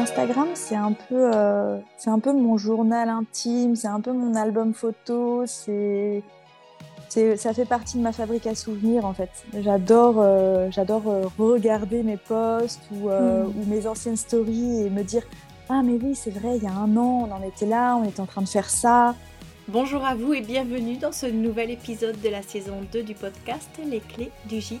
Instagram, c'est un peu, euh, c'est un peu mon journal intime, c'est un peu mon album photo, c'est, ça fait partie de ma fabrique à souvenirs en fait. J'adore, euh, j'adore euh, regarder mes posts ou, hmm. ou, mes anciennes stories et me dire ah mais oui c'est vrai, il y a un an on en était là, on était en train de faire ça. Bonjour à vous et bienvenue dans ce nouvel épisode de la saison 2 du podcast Les clés du gîte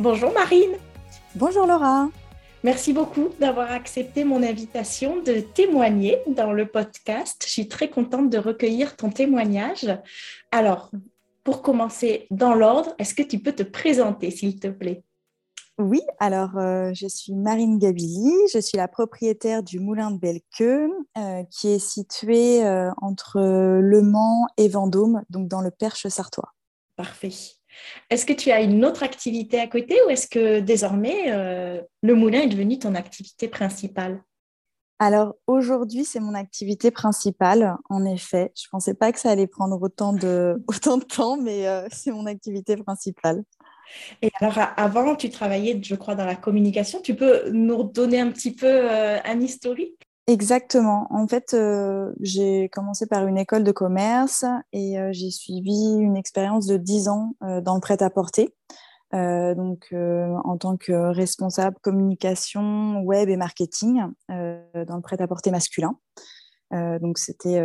Bonjour Marine. Bonjour Laura. Merci beaucoup d'avoir accepté mon invitation de témoigner dans le podcast. Je suis très contente de recueillir ton témoignage. Alors, pour commencer dans l'ordre, est-ce que tu peux te présenter, s'il te plaît? Oui, alors euh, je suis Marine Gabilly, je suis la propriétaire du Moulin de Belqueux, euh, qui est situé euh, entre Le Mans et Vendôme, donc dans le Perche sartois. Parfait. Est-ce que tu as une autre activité à côté ou est-ce que désormais euh, le moulin est devenu ton activité principale? Alors aujourd'hui, c'est mon activité principale, en effet. Je ne pensais pas que ça allait prendre autant de, autant de temps, mais euh, c'est mon activité principale. Et alors avant, tu travaillais, je crois, dans la communication. Tu peux nous donner un petit peu euh, un historique? Exactement. En fait, euh, j'ai commencé par une école de commerce et euh, j'ai suivi une expérience de 10 ans euh, dans le prêt-à-porter. donc, en tant que responsable communication, web et marketing dans le prêt-à-porter masculin. donc, c'était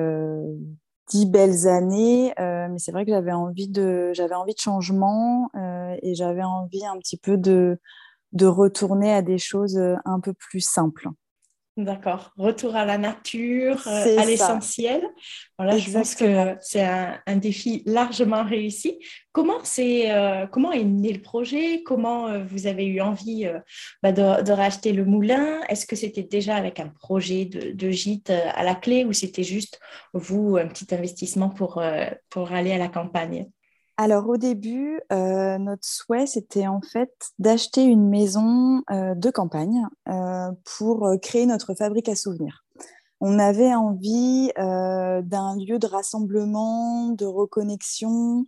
dix belles années, mais c'est vrai que j'avais envie de, j'avais envie de changement et j'avais envie un petit peu de, de retourner à des choses un peu plus simples. D'accord. Retour à la nature, euh, à l'essentiel. Voilà, je pense que c'est un, défi largement réussi. Comment, c'est, euh, comment est né le projet? Comment euh, vous avez eu envie bah, de, racheter le moulin? Est-ce que c'était déjà avec un projet de, gîte à la clé ou c'était juste vous, un petit investissement pour, pour aller à la campagne? Alors au début, euh, notre souhait, c'était en fait d'acheter une maison euh, de campagne euh, pour créer notre fabrique à souvenirs. On avait envie d'un lieu de rassemblement, de reconnexion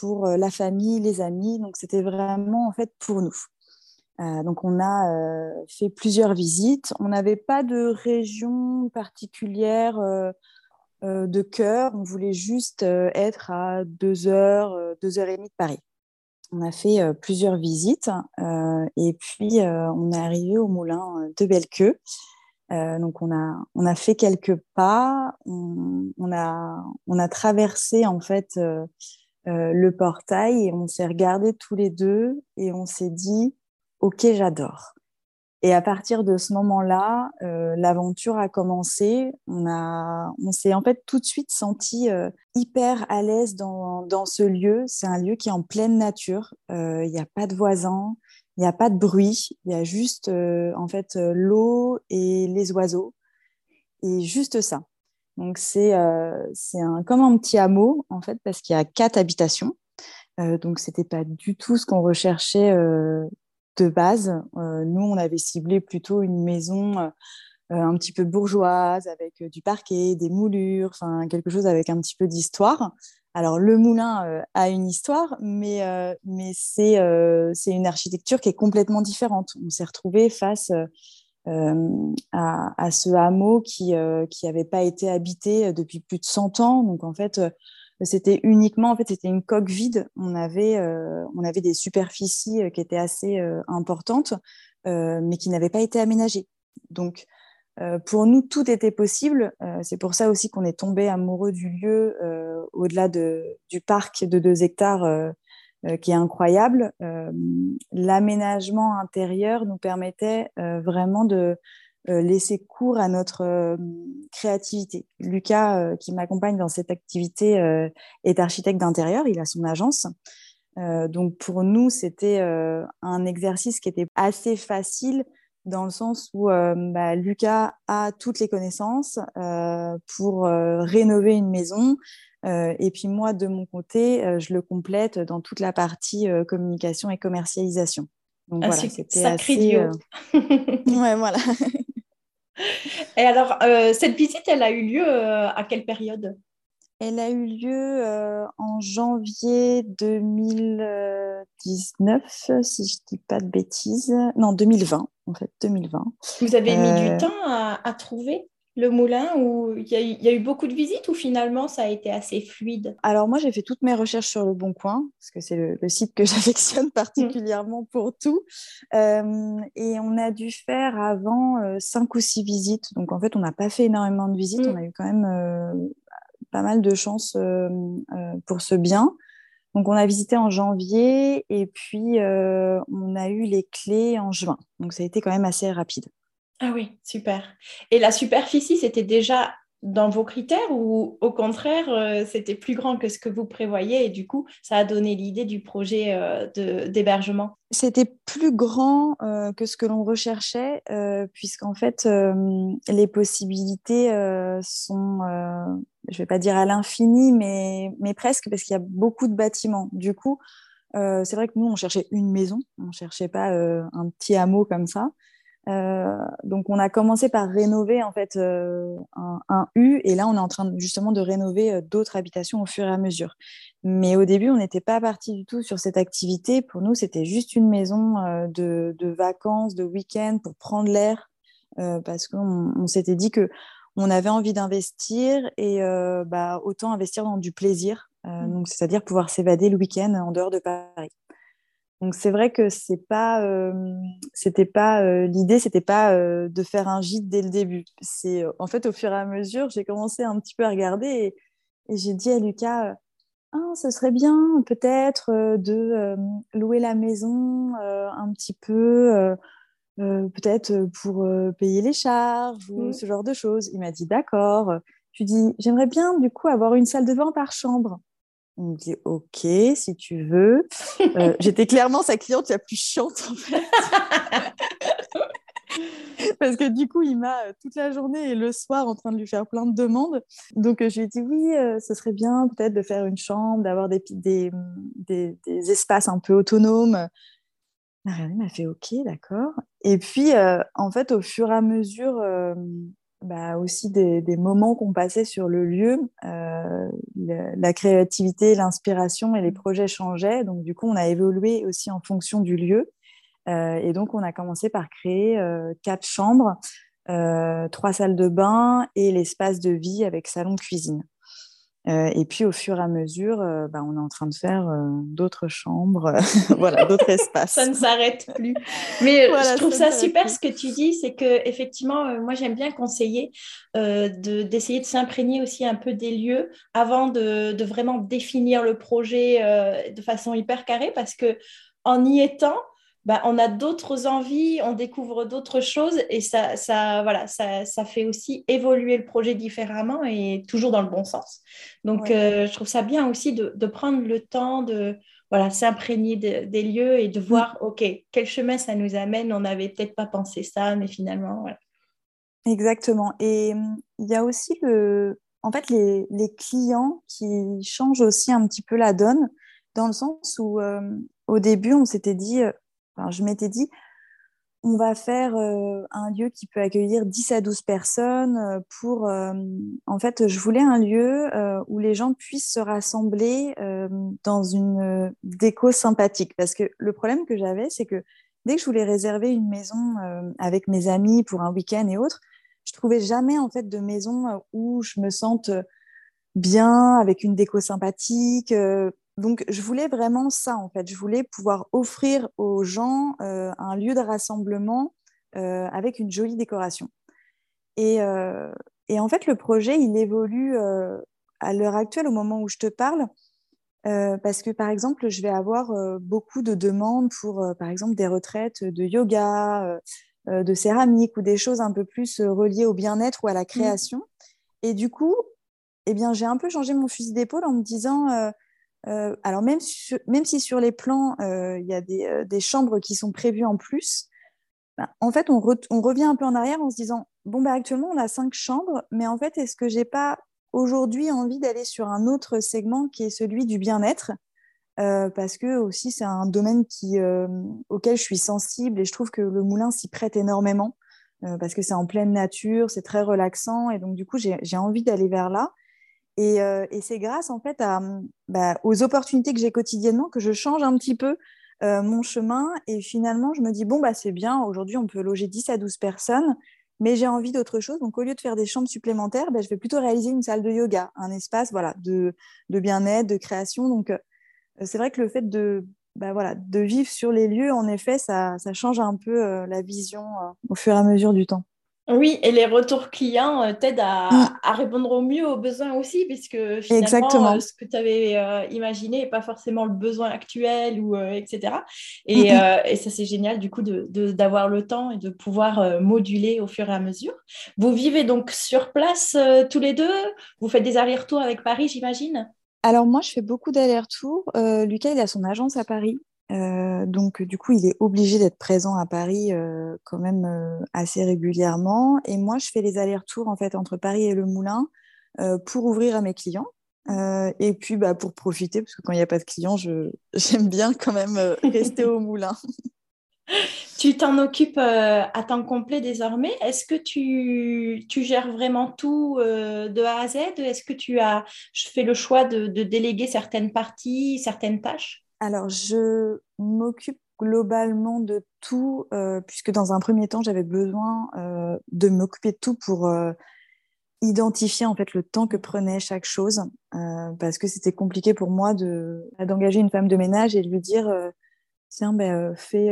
pour la famille, les amis. Donc c'était vraiment en fait pour nous. donc on a fait plusieurs visites. On n'avait pas de région particulière de cœur. On voulait juste euh, être à deux heures, euh, deux heures et demie de Paris. On a fait plusieurs visites et puis on est arrivé au moulin de Belqueux. donc on a, on a fait quelques pas, on, a, on a traversé en fait le portail et on s'est regardé tous les deux et on s'est dit ok j'adore. Et à partir de ce moment-là, euh, l'aventure a commencé. On, a, on s'est en fait tout de suite senti euh, hyper à l'aise dans, dans, ce lieu. C'est un lieu qui est en pleine nature. Euh, il n'y a pas de voisins, il n'y a pas de bruit. Il y a juste en fait l'eau et les oiseaux. Et juste ça. Donc c'est un, comme un petit hameau en fait parce qu'il y a quatre habitations. donc c'était pas du tout ce qu'on recherchait de base. Euh, nous, on avait ciblé plutôt une maison euh, un petit peu bourgeoise, avec euh, du parquet, des moulures, enfin quelque chose avec un petit peu d'histoire. Alors, le moulin a une histoire, mais, mais c'est une architecture qui est complètement différente. On s'est retrouvé face à, ce hameau qui n'avait pas été habité depuis plus de 100 ans. Donc en fait, c'était uniquement, en fait, c'était une coque vide. On avait, on avait des superficies qui étaient assez importantes, mais qui n'avaient pas été aménagées. Donc euh, pour nous, tout était possible. Euh, c'est pour ça aussi qu'on est tombé amoureux du lieu euh, au-delà du parc de 2 hectares qui est incroyable. L'aménagement intérieur nous permettait vraiment de laisser cours à notre créativité. Lucas, qui m'accompagne dans cette activité, est architecte d'intérieur. Il a son agence. donc pour nous, c'était un exercice qui était assez facile dans le sens où euh, bah, Lucas a toutes les connaissances euh, pour euh, rénover une maison. et puis moi, de mon côté, je le complète dans toute la partie communication et commercialisation. Donc voilà, c'était assez... ouais, voilà. et alors, cette visite, elle a eu lieu à quelle période? Elle a eu lieu en janvier 2019, si je ne dis pas de bêtises. Non, 2020 en fait, 2020. Vous avez mis du euh, temps à, trouver? Le moulin ou il y, a eu beaucoup de visites ou finalement ça a été assez fluide? Alors moi j'ai fait toutes mes recherches sur le Bon Coin parce que c'est le, site que j'affectionne particulièrement pour tout euh, et on a dû faire avant euh, cinq ou six visites donc en fait on n'a pas fait énormément de visites mm. on a eu quand même pas mal de chance pour ce bien donc, on a visité en janvier et puis euh, on a eu les clés en juin. Donc, ça a été quand même assez rapide. Ah oui, super. Et la superficie, c'était déjà dans vos critères ou au contraire, euh, c'était plus grand que ce que vous prévoyez et du coup, ça a donné l'idée du projet euh, d'hébergement? C'était plus grand que ce que l'on recherchait puisqu'en fait, les possibilités sont je ne vais pas dire à l'infini, mais, mais presque, parce qu'il y a beaucoup de bâtiments. Du coup, euh, c'est vrai que nous, on cherchait une maison, on ne cherchait pas euh, un petit hameau comme ça. Euh, donc, on a commencé par rénover en fait un, un, U, et là, on est en train justement de rénover d'autres habitations au fur et à mesure. Mais au début, on n'était pas parti du tout sur cette activité. Pour nous, c'était juste une maison de, de, vacances, de week-end pour prendre l'air, parce qu'on s'était dit que on avait envie d'investir et euh, bah, autant investir dans du plaisir, euh, mmh. c'est-à-dire pouvoir s'évader le week-end en dehors de Paris. Donc c'est vrai que c'est pas, euh, c'était pas l'idée, c'était pas de faire un gîte dès le début. C'est en fait au fur et à mesure, j'ai commencé un petit peu à regarder et, j'ai dit à Lucas, ah, ce serait bien peut-être de louer la maison un petit peu peut-être pour payer les charges ou mmh. ce genre de choses. Il m'a dit d'accord. Je lui dis j'aimerais bien du coup avoir une salle de bain par chambre. Il me dit ok si tu veux. J'étais clairement sa cliente la plus chiante en fait. Parce que du coup, il m'a toute la journée et le soir en train de lui faire plein de demandes. Donc, je lui ai dit oui, ce serait bien peut-être de faire une chambre, d'avoir des, des, des, espaces un peu autonomes, il m'a fait OK, d'accord. Et puis, euh, en fait, au fur et à mesure, euh, bah, aussi des, moments qu'on passait sur le lieu, euh, la, créativité, l'inspiration et les projets changeaient. Donc, du coup, on a évolué aussi en fonction du lieu. et donc, on a commencé par créer quatre chambres, trois salles de bain et l'espace de vie avec salon-cuisine. Euh, et puis au fur et à mesure, euh, bah, on est en train de faire euh, d'autres chambres, voilà, d'autres espaces. ça ne s'arrête plus. Mais je trouve ça, super ce que tu dis, c'est que effectivement, moi j'aime bien conseiller d'essayer de, s'imprégner aussi un peu des lieux avant de, de vraiment définir le projet de façon hyper carrée, parce que en y étant, bah, on a d'autres envies, on découvre d'autres choses et ça, ça, voilà, ça, ça, fait aussi évoluer le projet différemment et toujours dans le bon sens. Donc, euh, je trouve ça bien aussi de, prendre le temps de voilà, s'imprégner des lieux et de mm. voir, OK, quel chemin ça nous amène. On n'avait peut-être pas pensé ça, mais finalement, voilà. Exactement. Et mm, il y a aussi le, en fait, les, les, clients qui changent aussi un petit peu la donne dans le sens où euh, au début, on s'était dit, je m'étais dit, on va faire euh, un lieu qui peut accueillir 10 à 12 personnes euh, pour... Euh, en fait, je voulais un lieu où les gens puissent se rassembler dans une déco sympathique. Parce que le problème que j'avais, c'est que dès que je voulais réserver une maison avec mes amis pour un week-end et autres, je trouvais jamais en fait de maison où je me sente bien, avec une déco sympathique. Donc, je voulais vraiment ça, en fait. Je voulais pouvoir offrir aux gens un lieu de rassemblement avec une jolie décoration. Et, et, en fait, le projet, il évolue à l'heure actuelle, au moment où je te parle, parce que, par exemple, je vais avoir beaucoup de demandes pour, par exemple, des retraites de yoga, de céramique ou des choses un peu plus reliées au bien-être ou à la mmh. création. Et du coup, eh bien, j'ai un peu changé mon fusil d'épaule en me disant, euh, euh, alors même, même si sur les plans, euh, il y a des, chambres qui sont prévues en plus, ben, en fait, on, revient un peu en arrière en se disant, bon, bah, actuellement, on a cinq chambres, mais en fait, est-ce que j'ai pas aujourd'hui envie d'aller sur un autre segment qui est celui du bien-être parce que aussi c'est un domaine qui, auquel je suis sensible et je trouve que le moulin s'y prête énormément parce que c'est en pleine nature, c'est très relaxant et donc du coup j'ai envie d'aller vers là. Euh, et, c'est grâce en fait bah, aux opportunités que j'ai quotidiennement que je change un petit peu euh, mon chemin. Et finalement, je me dis, bon, bah, c'est bien, aujourd'hui, on peut loger 10 à 12 personnes, mais j'ai envie d'autre chose. Donc, au lieu de faire des chambres supplémentaires, bah, je vais plutôt réaliser une salle de yoga, un espace voilà, de, bien-être, de création. Donc, euh, c'est vrai que le fait de, bah, de vivre sur les lieux, en effet, ça, ça change un peu la vision au fur et à mesure du temps. Oui, et les retours clients euh, t'aident mm. à, répondre au mieux aux besoins aussi, puisque finalement, euh, ce que tu avais euh, imaginé n'est pas forcément le besoin actuel, ou, etc. Et, ça, c'est génial, du coup, d'avoir le temps et de pouvoir moduler au fur et à mesure. Vous vivez donc sur place tous les deux? Vous faites des allers-retours avec Paris, j'imagine? Alors moi, je fais beaucoup d'allers-retours. Lucas, il a son agence à Paris. Euh, donc, du coup, il est obligé d'être présent à Paris euh, quand même euh, assez régulièrement. Et moi, je fais les allers-retours en fait entre Paris et le Moulin pour ouvrir à mes clients. et puis, bah, pour profiter, parce que quand il n'y a pas de clients, j'aime bien quand même rester au Moulin. Tu t'en occupes à temps complet désormais. Est-ce que tu, tu, gères vraiment tout de A à Z? Est-ce que tu as fait le choix de déléguer certaines parties, certaines tâches? Alors, je m'occupe globalement de tout, euh, puisque dans un premier temps, j'avais besoin euh, de m'occuper de tout pour euh, identifier en fait le temps que prenait chaque chose, parce que c'était compliqué pour moi d'engager une femme de ménage et de lui dire tiens, ben, fais,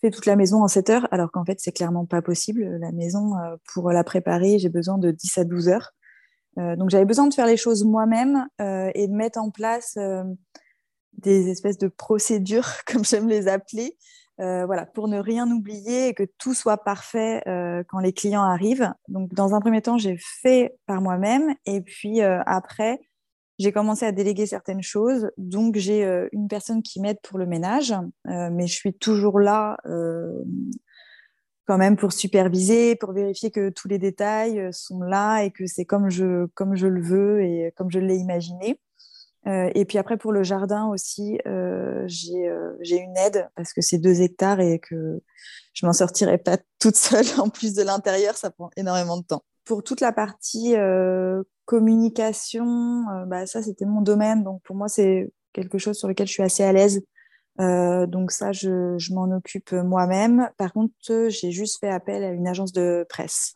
fais, toute la maison en 7 heures, alors qu'en fait, c'est clairement pas possible. La maison, pour la préparer, j'ai besoin de 10 à 12 heures. donc, j'avais besoin de faire les choses moi-même et de mettre en place des espèces de procédures, comme j'aime les appeler, euh, voilà, pour ne rien oublier et que tout soit parfait euh, quand les clients arrivent. Donc, dans un premier temps, j'ai fait par moi-même et puis euh, après, j'ai commencé à déléguer certaines choses. Donc, j'ai une personne qui m'aide pour le ménage, mais je suis toujours là quand même pour superviser, pour vérifier que tous les détails sont là et que c'est comme je, comme je le veux et comme je l'ai imaginé. Euh, et puis après, pour le jardin aussi, euh, euh, j'ai une aide parce que c'est deux hectares et que je m'en sortirai pas toute seule. En plus de l'intérieur, ça prend énormément de temps. Pour toute la partie communication, bah, ça, c'était mon domaine. Donc pour moi, c'est quelque chose sur lequel je suis assez à l'aise. donc ça, je, je m'en occupe moi-même. Par contre, j'ai juste fait appel à une agence de presse.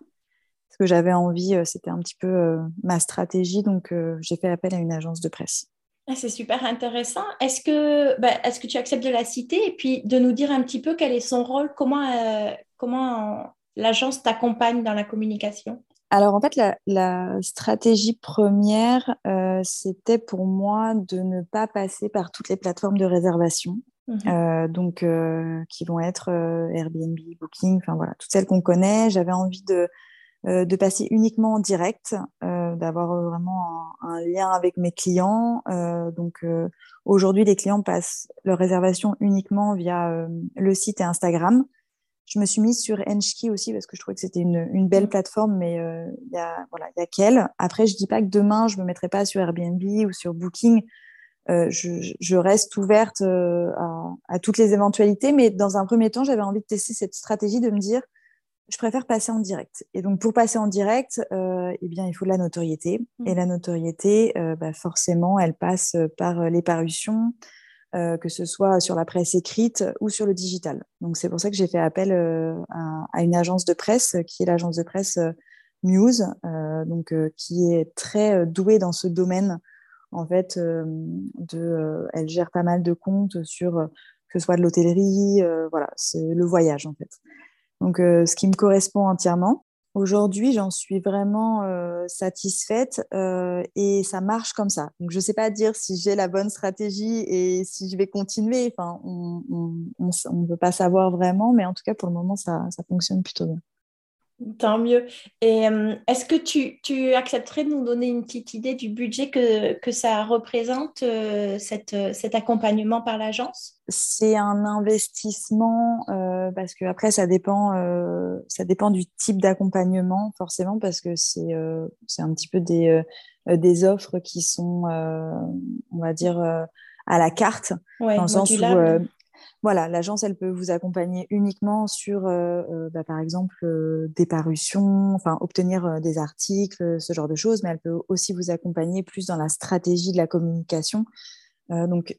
Parce que j'avais envie, c'était un petit peu ma stratégie. Donc j'ai fait appel à une agence de presse. Ah, c'est super intéressant. Est-ce que, bah, est-ce que tu acceptes de la citer et puis de nous dire un petit peu quel est son rôle, comment, euh, comment l'agence t'accompagne dans la communication? Alors en fait, la, stratégie première, euh, c'était pour moi de ne pas passer par toutes les plateformes de réservation, mmh euh, donc qui vont être Airbnb, Booking, enfin voilà, toutes celles qu'on connaît. J'avais envie de euh, de passer uniquement en direct, euh, d'avoir euh, vraiment un, lien avec mes clients. donc aujourd'hui, les clients passent leur réservation uniquement via le site et Instagram. Je me suis mise sur Enchki aussi parce que je trouvais que c'était une, belle plateforme, mais il y a voilà, qu'elle. Après, je dis pas que demain je me mettrai pas sur Airbnb ou sur Booking. je, reste ouverte à, toutes les éventualités, mais dans un premier temps, j'avais envie de tester cette stratégie de me dire je préfère passer en direct. Et donc, pour passer en direct, euh, eh bien, il faut de la notoriété. Mmh. Et la notoriété, euh, bah, forcément, elle passe par euh, les parutions, que ce soit sur la presse écrite ou sur le digital. Donc c'est pour ça que j'ai fait appel à, une agence de presse qui est l'agence de presse Muse, donc qui est très douée dans ce domaine. En fait, de, elle gère pas mal de comptes sur que ce soit de l'hôtellerie, voilà, c'est le voyage en fait. Donc ce qui me correspond entièrement. Aujourd'hui, j'en suis vraiment euh, satisfaite euh, et ça marche comme ça. Donc, je ne sais pas dire si j'ai la bonne stratégie et si je vais continuer. Enfin, on ne peut pas savoir vraiment, mais en tout cas, pour le moment, ça, ça fonctionne plutôt bien. Tant mieux. Et euh, est-ce que tu, tu, accepterais de nous donner une petite idée du budget que, que ça représente, euh, cette, cet accompagnement par l'agence? C'est un investissement euh, parce que après ça dépend, ça dépend du type d'accompagnement forcément parce que c'est c'est un petit peu des, des offres qui sont, on va dire, à la carte. dans le sens où voilà, l'agence, elle peut vous accompagner uniquement sur, euh, euh, bah, par exemple, euh, des parutions, enfin, obtenir des articles, ce genre de choses, mais elle peut aussi vous accompagner plus dans la stratégie de la communication. donc,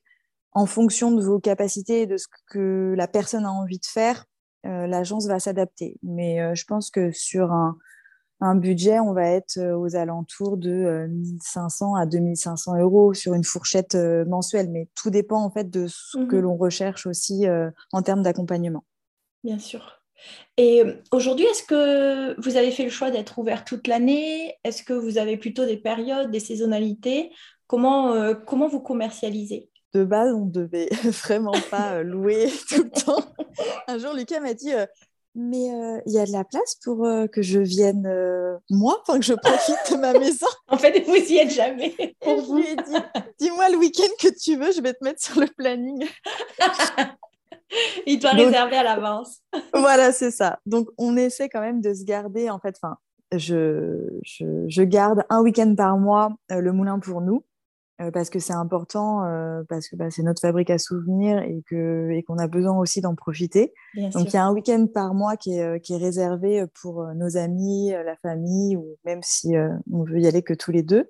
en fonction de vos capacités et de ce que la personne a envie de faire, l'agence va s'adapter. Mais je pense que sur un, un budget, on va être euh, aux alentours de 1500 euh, à 2500 euros sur une fourchette euh, mensuelle. Mais tout dépend en fait de ce que mhm. l'on recherche aussi en termes d'accompagnement. Bien sûr. Et aujourd'hui, est-ce que vous avez fait le choix d'être ouvert toute l'année? Est-ce que vous avez plutôt des périodes, des saisonnalités? Comment, comment vous commercialisez? De base, on devait vraiment pas louer tout le temps. Un jour, Lucas m'a dit mais euh, il y a de la place pour euh, que je vienne euh, moi, enfin que je profite de ma maison. en fait, vous y êtes jamais. Ai dit, dis-moi le week-end que tu veux, je vais te mettre sur le planning. il doit réserver à l'avance. voilà, c'est ça. Donc, on essaie quand même de se garder, en fait, enfin, je, je, je, garde un week-end par mois le moulin pour nous. Euh, parce que c'est important, euh, parce que bah, c'est notre fabrique à souvenirs et qu'on et qu'on a besoin aussi d'en profiter. Donc il y a un week-end par mois qui est, qui est réservé pour nos amis, la famille, ou même si on veut y aller que tous les deux.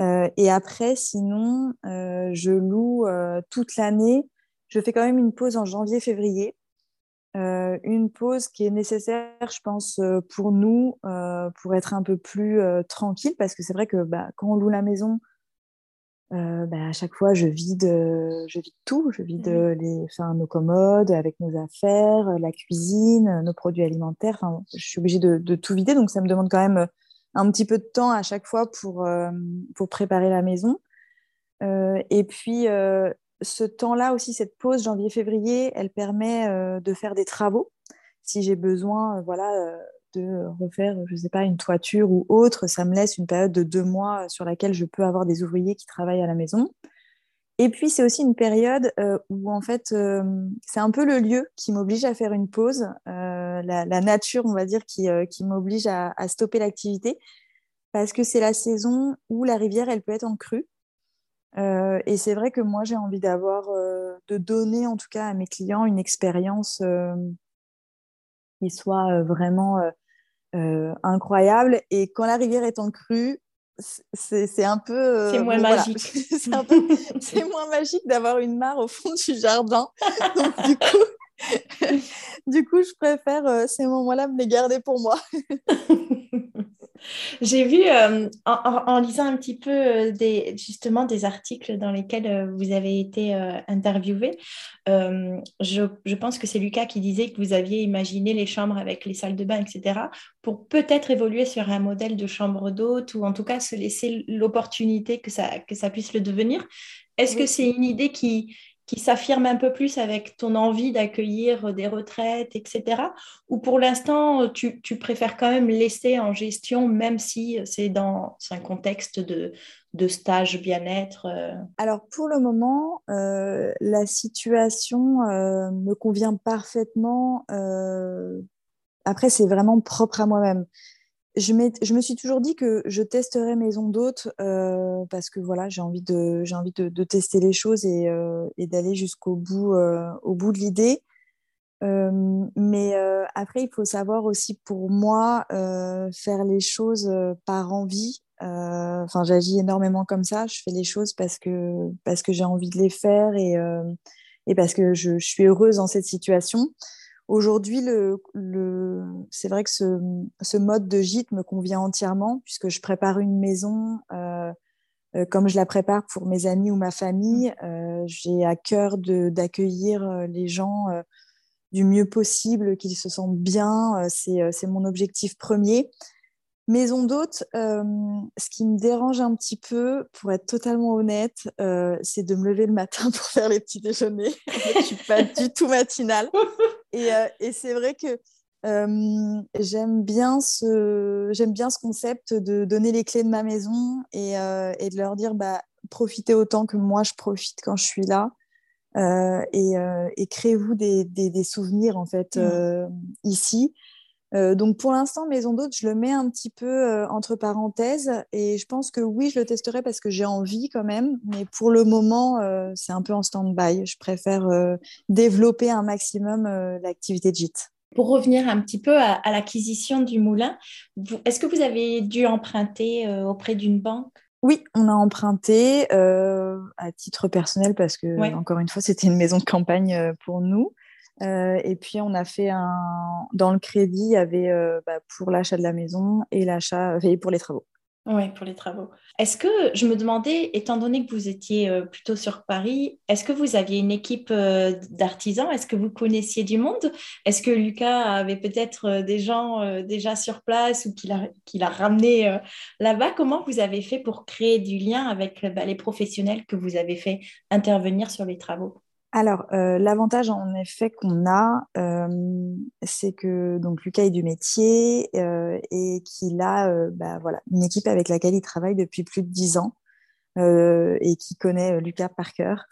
et après, sinon, je loue toute l'année. Je fais quand même une pause en janvier-février. une pause qui est nécessaire, je pense, pour nous, pour être un peu plus tranquille, parce que c'est vrai que bah, quand on loue la maison, euh, bah, à chaque fois, je vide, euh, je vide tout. Je vide euh, les, enfin, nos commodes avec nos affaires, la cuisine, nos produits alimentaires. Enfin, je suis obligée de, de, tout vider. Donc, ça me demande quand même un petit peu de temps à chaque fois pour, pour préparer la maison. et puis, ce temps-là aussi, cette pause janvier-février, elle permet de faire des travaux. Si j'ai besoin, voilà de refaire, je ne sais pas, une toiture ou autre, ça me laisse une période de deux mois sur laquelle je peux avoir des ouvriers qui travaillent à la maison. Et puis, c'est aussi une période euh, où, en fait, euh, c'est un peu le lieu qui m'oblige à faire une pause, euh, la, nature, on va dire, qui, qui m'oblige à, à, stopper l'activité, parce que c'est la saison où la rivière, elle peut être en crue. et c'est vrai que moi, j'ai envie d'avoir, de donner, en tout cas, à mes clients une expérience qui soit vraiment euh, incroyable. Et quand la rivière est en crue, c'est un peu. Euh, c'est moins magique. c'est moins magique d'avoir une mare au fond du jardin. Donc, du coup, du coup, je préfère euh, ces moments-là me les garder pour moi. J'ai vu, euh, en, lisant un petit peu euh, des, justement des articles dans lesquels euh, vous avez été interviewé, je, je, pense que c'est Lucas qui disait que vous aviez imaginé les chambres avec les salles de bain, etc., pour peut-être évoluer sur un modèle de chambre d'hôte ou en tout cas se laisser l'opportunité que ça, que ça puisse le devenir. Est-ce que c'est une idée qui, qui s'affirme un peu plus avec ton envie d'accueillir des retraites, etc. Ou pour l'instant, tu, préfères quand même laisser en gestion, même si c'est dans un contexte de, stage bien-être euh? Alors pour le moment, euh, la situation euh, me convient parfaitement. après, c'est vraiment propre à moi-même je, me suis toujours dit que je testerais maison d'hôte euh, parce que voilà, j'ai envie, de, envie de, tester les choses et, euh, d'aller jusqu'au bout, euh, bout de l'idée. mais après, il faut savoir aussi pour moi faire les choses par envie Enfin, j'agis énormément comme ça. Je fais les choses parce que, parce que j'ai envie de les faire et, et parce que je, je, suis heureuse dans cette situation. Aujourd'hui, le, le, c'est vrai que ce, ce, mode de gîte me convient entièrement puisque je prépare une maison euh, euh, comme je la prépare pour mes amis ou ma famille. Mmh. Euh, j'ai à cœur d'accueillir les gens du mieux possible, qu'ils se sentent bien. c'est mon objectif premier. Maison d'hôte, euh, ce qui me dérange un petit peu, pour être totalement honnête, euh, c'est de me lever le matin pour faire les petits déjeuners. je ne suis pas du tout matinale. Et, euh, et c'est vrai que j'aime bien, ce, bien ce concept de donner les clés de ma maison et, et de leur dire bah, profitez autant que moi je profite quand je suis là. et, et créez-vous des, des, des, souvenirs en fait mmh. ici. Euh, donc pour l'instant, Maison d'hôte, je le mets un petit peu euh, entre parenthèses et je pense que oui, je le testerai parce que j'ai envie quand même, mais pour le moment, euh, c'est un peu en stand-by. Je préfère développer un maximum l'activité de gîte. Pour revenir un petit peu à, l'acquisition du moulin, est-ce que vous avez dû emprunter auprès d'une banque? Oui, on a emprunté à titre personnel parce que, encore une fois, c'était une maison de campagne pour nous. Euh, et puis, on a fait un. Dans le crédit, il y avait euh, bah, pour l'achat de la maison et l'achat et pour les travaux. Oui, pour les travaux. Est-ce que je me demandais, étant donné que vous étiez euh, plutôt sur Paris, est-ce que vous aviez une équipe d'artisans? Est-ce que vous connaissiez du monde? Est-ce que Lucas avait peut-être des gens déjà sur place ou qu'il a, ramené là-bas? Comment vous avez fait pour créer du lien avec bah, les professionnels que vous avez fait intervenir sur les travaux? Alors, euh, l'avantage en effet qu'on a, euh, c'est que donc Lucas est du métier euh, et qu'il a bah, voilà, une équipe avec laquelle il travaille depuis plus de dix ans et qui connaît Lucas par cœur.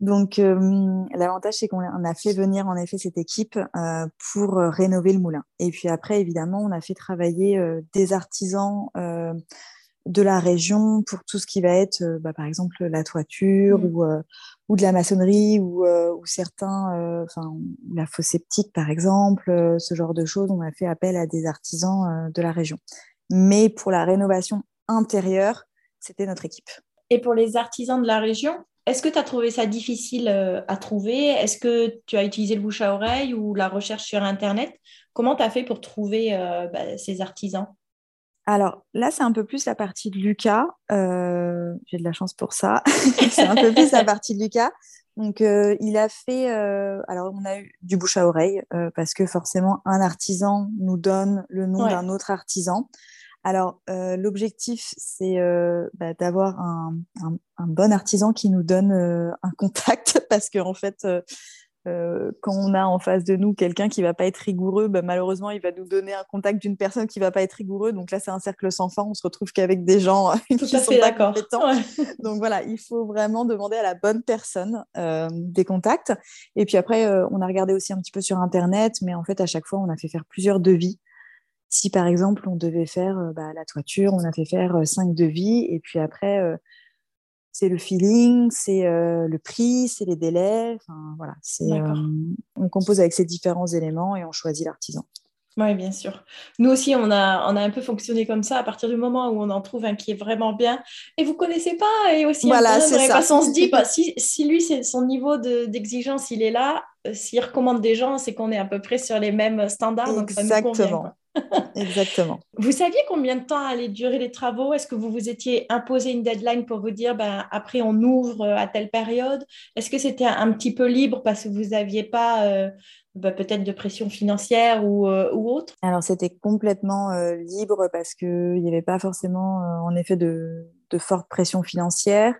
Donc, l'avantage, c'est qu'on a fait venir en effet cette équipe pour rénover le moulin. Et puis après, évidemment, on a fait travailler des artisans de la région pour tout ce qui va être, euh, bah, par exemple, la toiture mmh. ou, euh, ou de la maçonnerie ou, euh, ou certains, enfin, la fosse septique, par exemple, ce genre de choses. On a fait appel à des artisans de la région. Mais pour la rénovation intérieure, c'était notre équipe. Et pour les artisans de la région, est-ce que tu as trouvé ça difficile à trouver? Est-ce que tu as utilisé le bouche à oreille ou la recherche sur Internet? Comment tu as fait pour trouver bah, ces artisans? Alors là, c'est un peu plus la partie de Lucas. Euh, j'ai de la chance pour ça. c'est un peu plus la partie de Lucas. Donc, euh, il a fait. Euh, alors, on a eu du bouche à oreille parce que forcément, un artisan nous donne le nom d'un autre artisan. Alors, l'objectif, c'est bah, d'avoir un, un, bon artisan qui nous donne un contact parce qu'en en fait, euh, quand on a en face de nous quelqu'un qui va pas être rigoureux, bah, malheureusement, il va nous donner un contact d'une personne qui va pas être rigoureux. Donc là, c'est un cercle sans fin. On se retrouve qu'avec des gens euh, qui sont pas compétents. Donc voilà, il faut vraiment demander à la bonne personne euh, des contacts. Et puis après, on a regardé aussi un petit peu sur Internet, mais en fait, à chaque fois, on a fait faire plusieurs devis. Si par exemple, on devait faire bah, la toiture, on a fait faire cinq devis. Et puis après, c'est le feeling, c'est euh, le prix, c'est les délais. Enfin, voilà, c'est, euh, on compose avec ces différents éléments et on choisit l'artisan. Oui, bien sûr. Nous aussi, on a, on a un peu fonctionné comme ça à partir du moment où on en trouve un qui est vraiment bien et vous connaissez pas et aussi voilà, c'est ça. on se dit bah, si, si lui c'est son niveau de, d'exigence il est là, euh, s'il recommande des gens c'est qu'on est à peu près sur les mêmes standards Exactement. donc ça nous convient. Exactement. Vous saviez combien de temps allaient durer les travaux? Est-ce que vous vous étiez imposé une deadline pour vous dire, ben, après, on ouvre euh, à telle période? Est-ce que c'était un petit peu libre parce que vous n'aviez pas euh, ben, peut-être de pression financière ou, euh, ou autre? Alors, c'était complètement libre parce qu'il n'y avait pas forcément, en effet, de, de forte pression financière.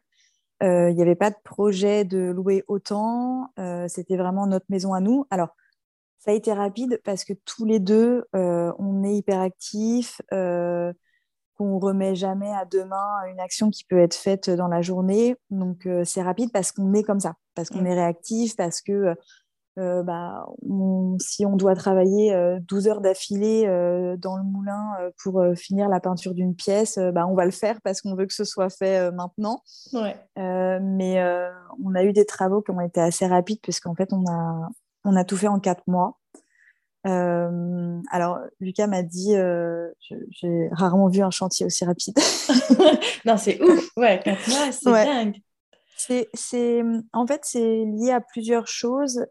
Il n'y avait pas de projet de louer autant. c'était vraiment notre maison à nous. Alors, ça a été rapide parce que tous les deux, euh, on est hyperactifs, euh, qu'on remet jamais à demain une action qui peut être faite dans la journée. Donc, euh, c'est rapide parce qu'on est comme ça, parce qu'on mm. est réactif, parce que euh, bah, si on doit travailler 12 heures d'affilée dans le moulin pour finir la peinture d'une pièce, bah, on va le faire parce qu'on veut que ce soit fait maintenant. mais on a eu des travaux qui ont été assez rapides, puisqu'en fait, on a, on a tout fait en quatre mois. alors, Lucas m'a dit, j'ai rarement vu un chantier aussi rapide. non, c'est ouf, ouais, quatre mois, c'est dingue. C'est, en fait, c'est lié à plusieurs choses.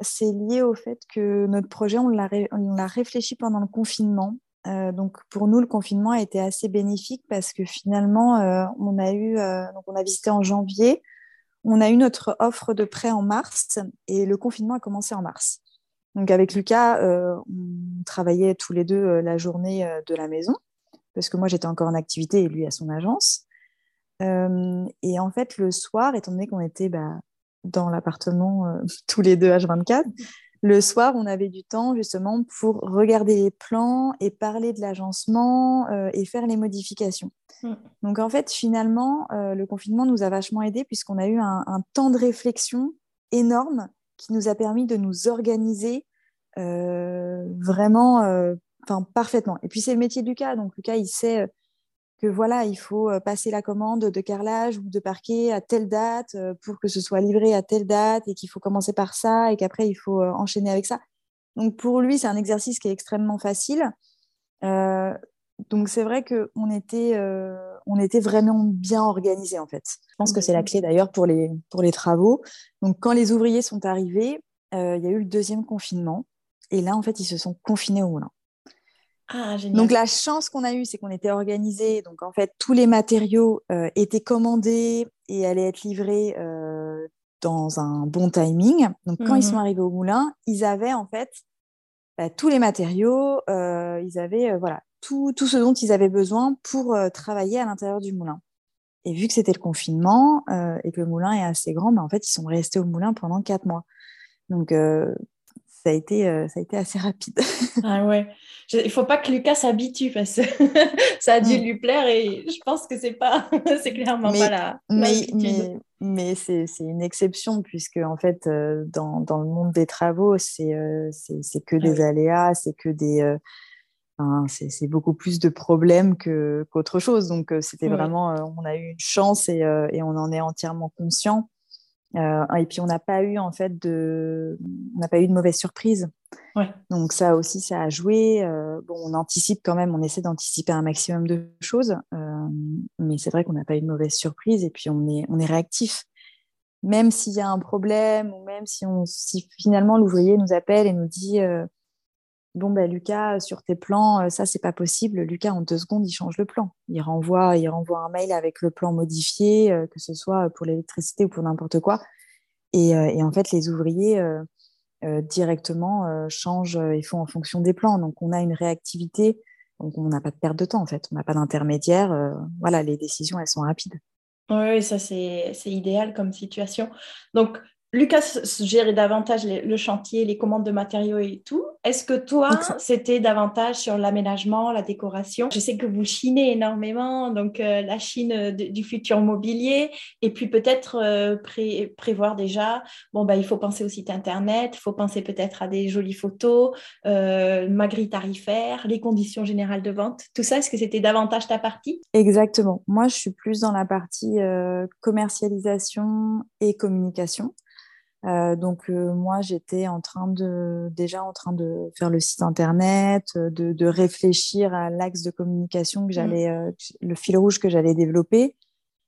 c'est lié au fait que notre projet, on l'a, on l'a réfléchi pendant le confinement. Euh, donc pour nous, le confinement a été assez bénéfique parce que finalement, euh, on a eu, euh, donc on a visité en janvier, on a eu notre offre de prêt en mars et le confinement a commencé en mars. Donc avec Lucas, on travaillait tous les deux la journée de la maison parce que moi j'étais encore en activité et lui à son agence. et en fait, le soir, étant donné qu'on était bah, dans l'appartement tous les deux H24, le soir, on avait du temps justement pour regarder les plans et parler de l'agencement euh, et faire les modifications. Mm. Donc en fait, finalement, euh, le confinement nous a vachement aidé puisqu'on a eu un, temps de réflexion énorme qui nous a permis de nous organiser euh, vraiment, enfin parfaitement. Et puis c'est le métier de Lucas, donc Lucas, il sait que voilà, il faut euh, passer la commande de carrelage ou de parquet à telle date euh, pour que ce soit livré à telle date et qu'il faut commencer par ça et qu'après il faut euh, enchaîner avec ça. Donc pour lui, c'est un exercice qui est extrêmement facile. Donc c'est vrai qu'on était, on était vraiment bien organisé en fait. Je pense que c'est la clé d'ailleurs pour les, pour les travaux. Donc quand les ouvriers sont arrivés, il y a eu le deuxième confinement et là en fait ils se sont confinés au moulin. Ah, donc la chance qu'on a eue, c'est qu'on était organisé. Donc en fait, tous les matériaux euh, étaient commandés et allaient être livrés euh, dans un bon timing. Donc quand ils sont mhm. arrivés au moulin, ils avaient en fait bah, tous les matériaux, euh, ils avaient voilà tout, tout, ce dont ils avaient besoin pour travailler à l'intérieur du moulin. Et vu que c'était le confinement et que le moulin est assez grand, bah, en fait, ils sont restés au moulin pendant quatre mois. Donc ça a été, euh, ça a été assez rapide. ah ouais. il faut pas que Lucas s'habitue parce que ça a dû lui plaire et je pense que c'est pas, c'est clairement pas la. Mais, mais, mais c'est, une exception puisque en fait, euh, dans, dans, le monde des travaux, c'est, euh, c'est, que des aléas, c'est que des. c'est, beaucoup plus de problèmes qu'autre chose. Donc, c'était vraiment, on a eu une chance et, et on en est entièrement conscient. Euh, et puis on n'a pas eu en fait de, on n'a pas eu de mauvaise surprise. Donc ça aussi, ça a joué. Euh, bon, on anticipe quand même, on essaie d'anticiper un maximum de choses, euh, mais c'est vrai qu'on n'a pas eu de mauvaise surprise et puis on est, on est réactif. Même s'il y a un problème ou même si, on, si finalement l'ouvrier nous appelle et nous dit bon ben Lucas sur tes plans ça c'est pas possible. Lucas en deux secondes il change le plan. Il renvoie il renvoie un mail avec le plan modifié que ce soit pour l'électricité ou pour n'importe quoi. Et, et, en fait les ouvriers directement changent et font en fonction des plans. Donc on a une réactivité. Donc on n'a pas de perte de temps en fait. On n'a pas d'intermédiaire voilà les décisions elles sont rapides. Oui, ça c'est idéal comme situation. Donc, Lucas gérait davantage le chantier, les commandes de matériaux et tout. Est-ce que toi, c'était davantage sur l'aménagement, la décoration? Je sais que vous chinez énormément, donc euh, la Chine du futur mobilier, et puis peut-être euh, prévoir déjà, bon, bah, il faut penser au site internet, il faut penser peut-être à des jolies photos, euh, ma grille tarifaire, les conditions générales de vente, tout ça, est-ce que c'était davantage ta partie? Exactement. Moi, je suis plus dans la partie commercialisation et communication. Euh, donc euh, moi j'étais en train de déjà en train de faire le site internet, euh, de, réfléchir à l'axe de communication que mmh. j'allais, le fil rouge que j'allais développer,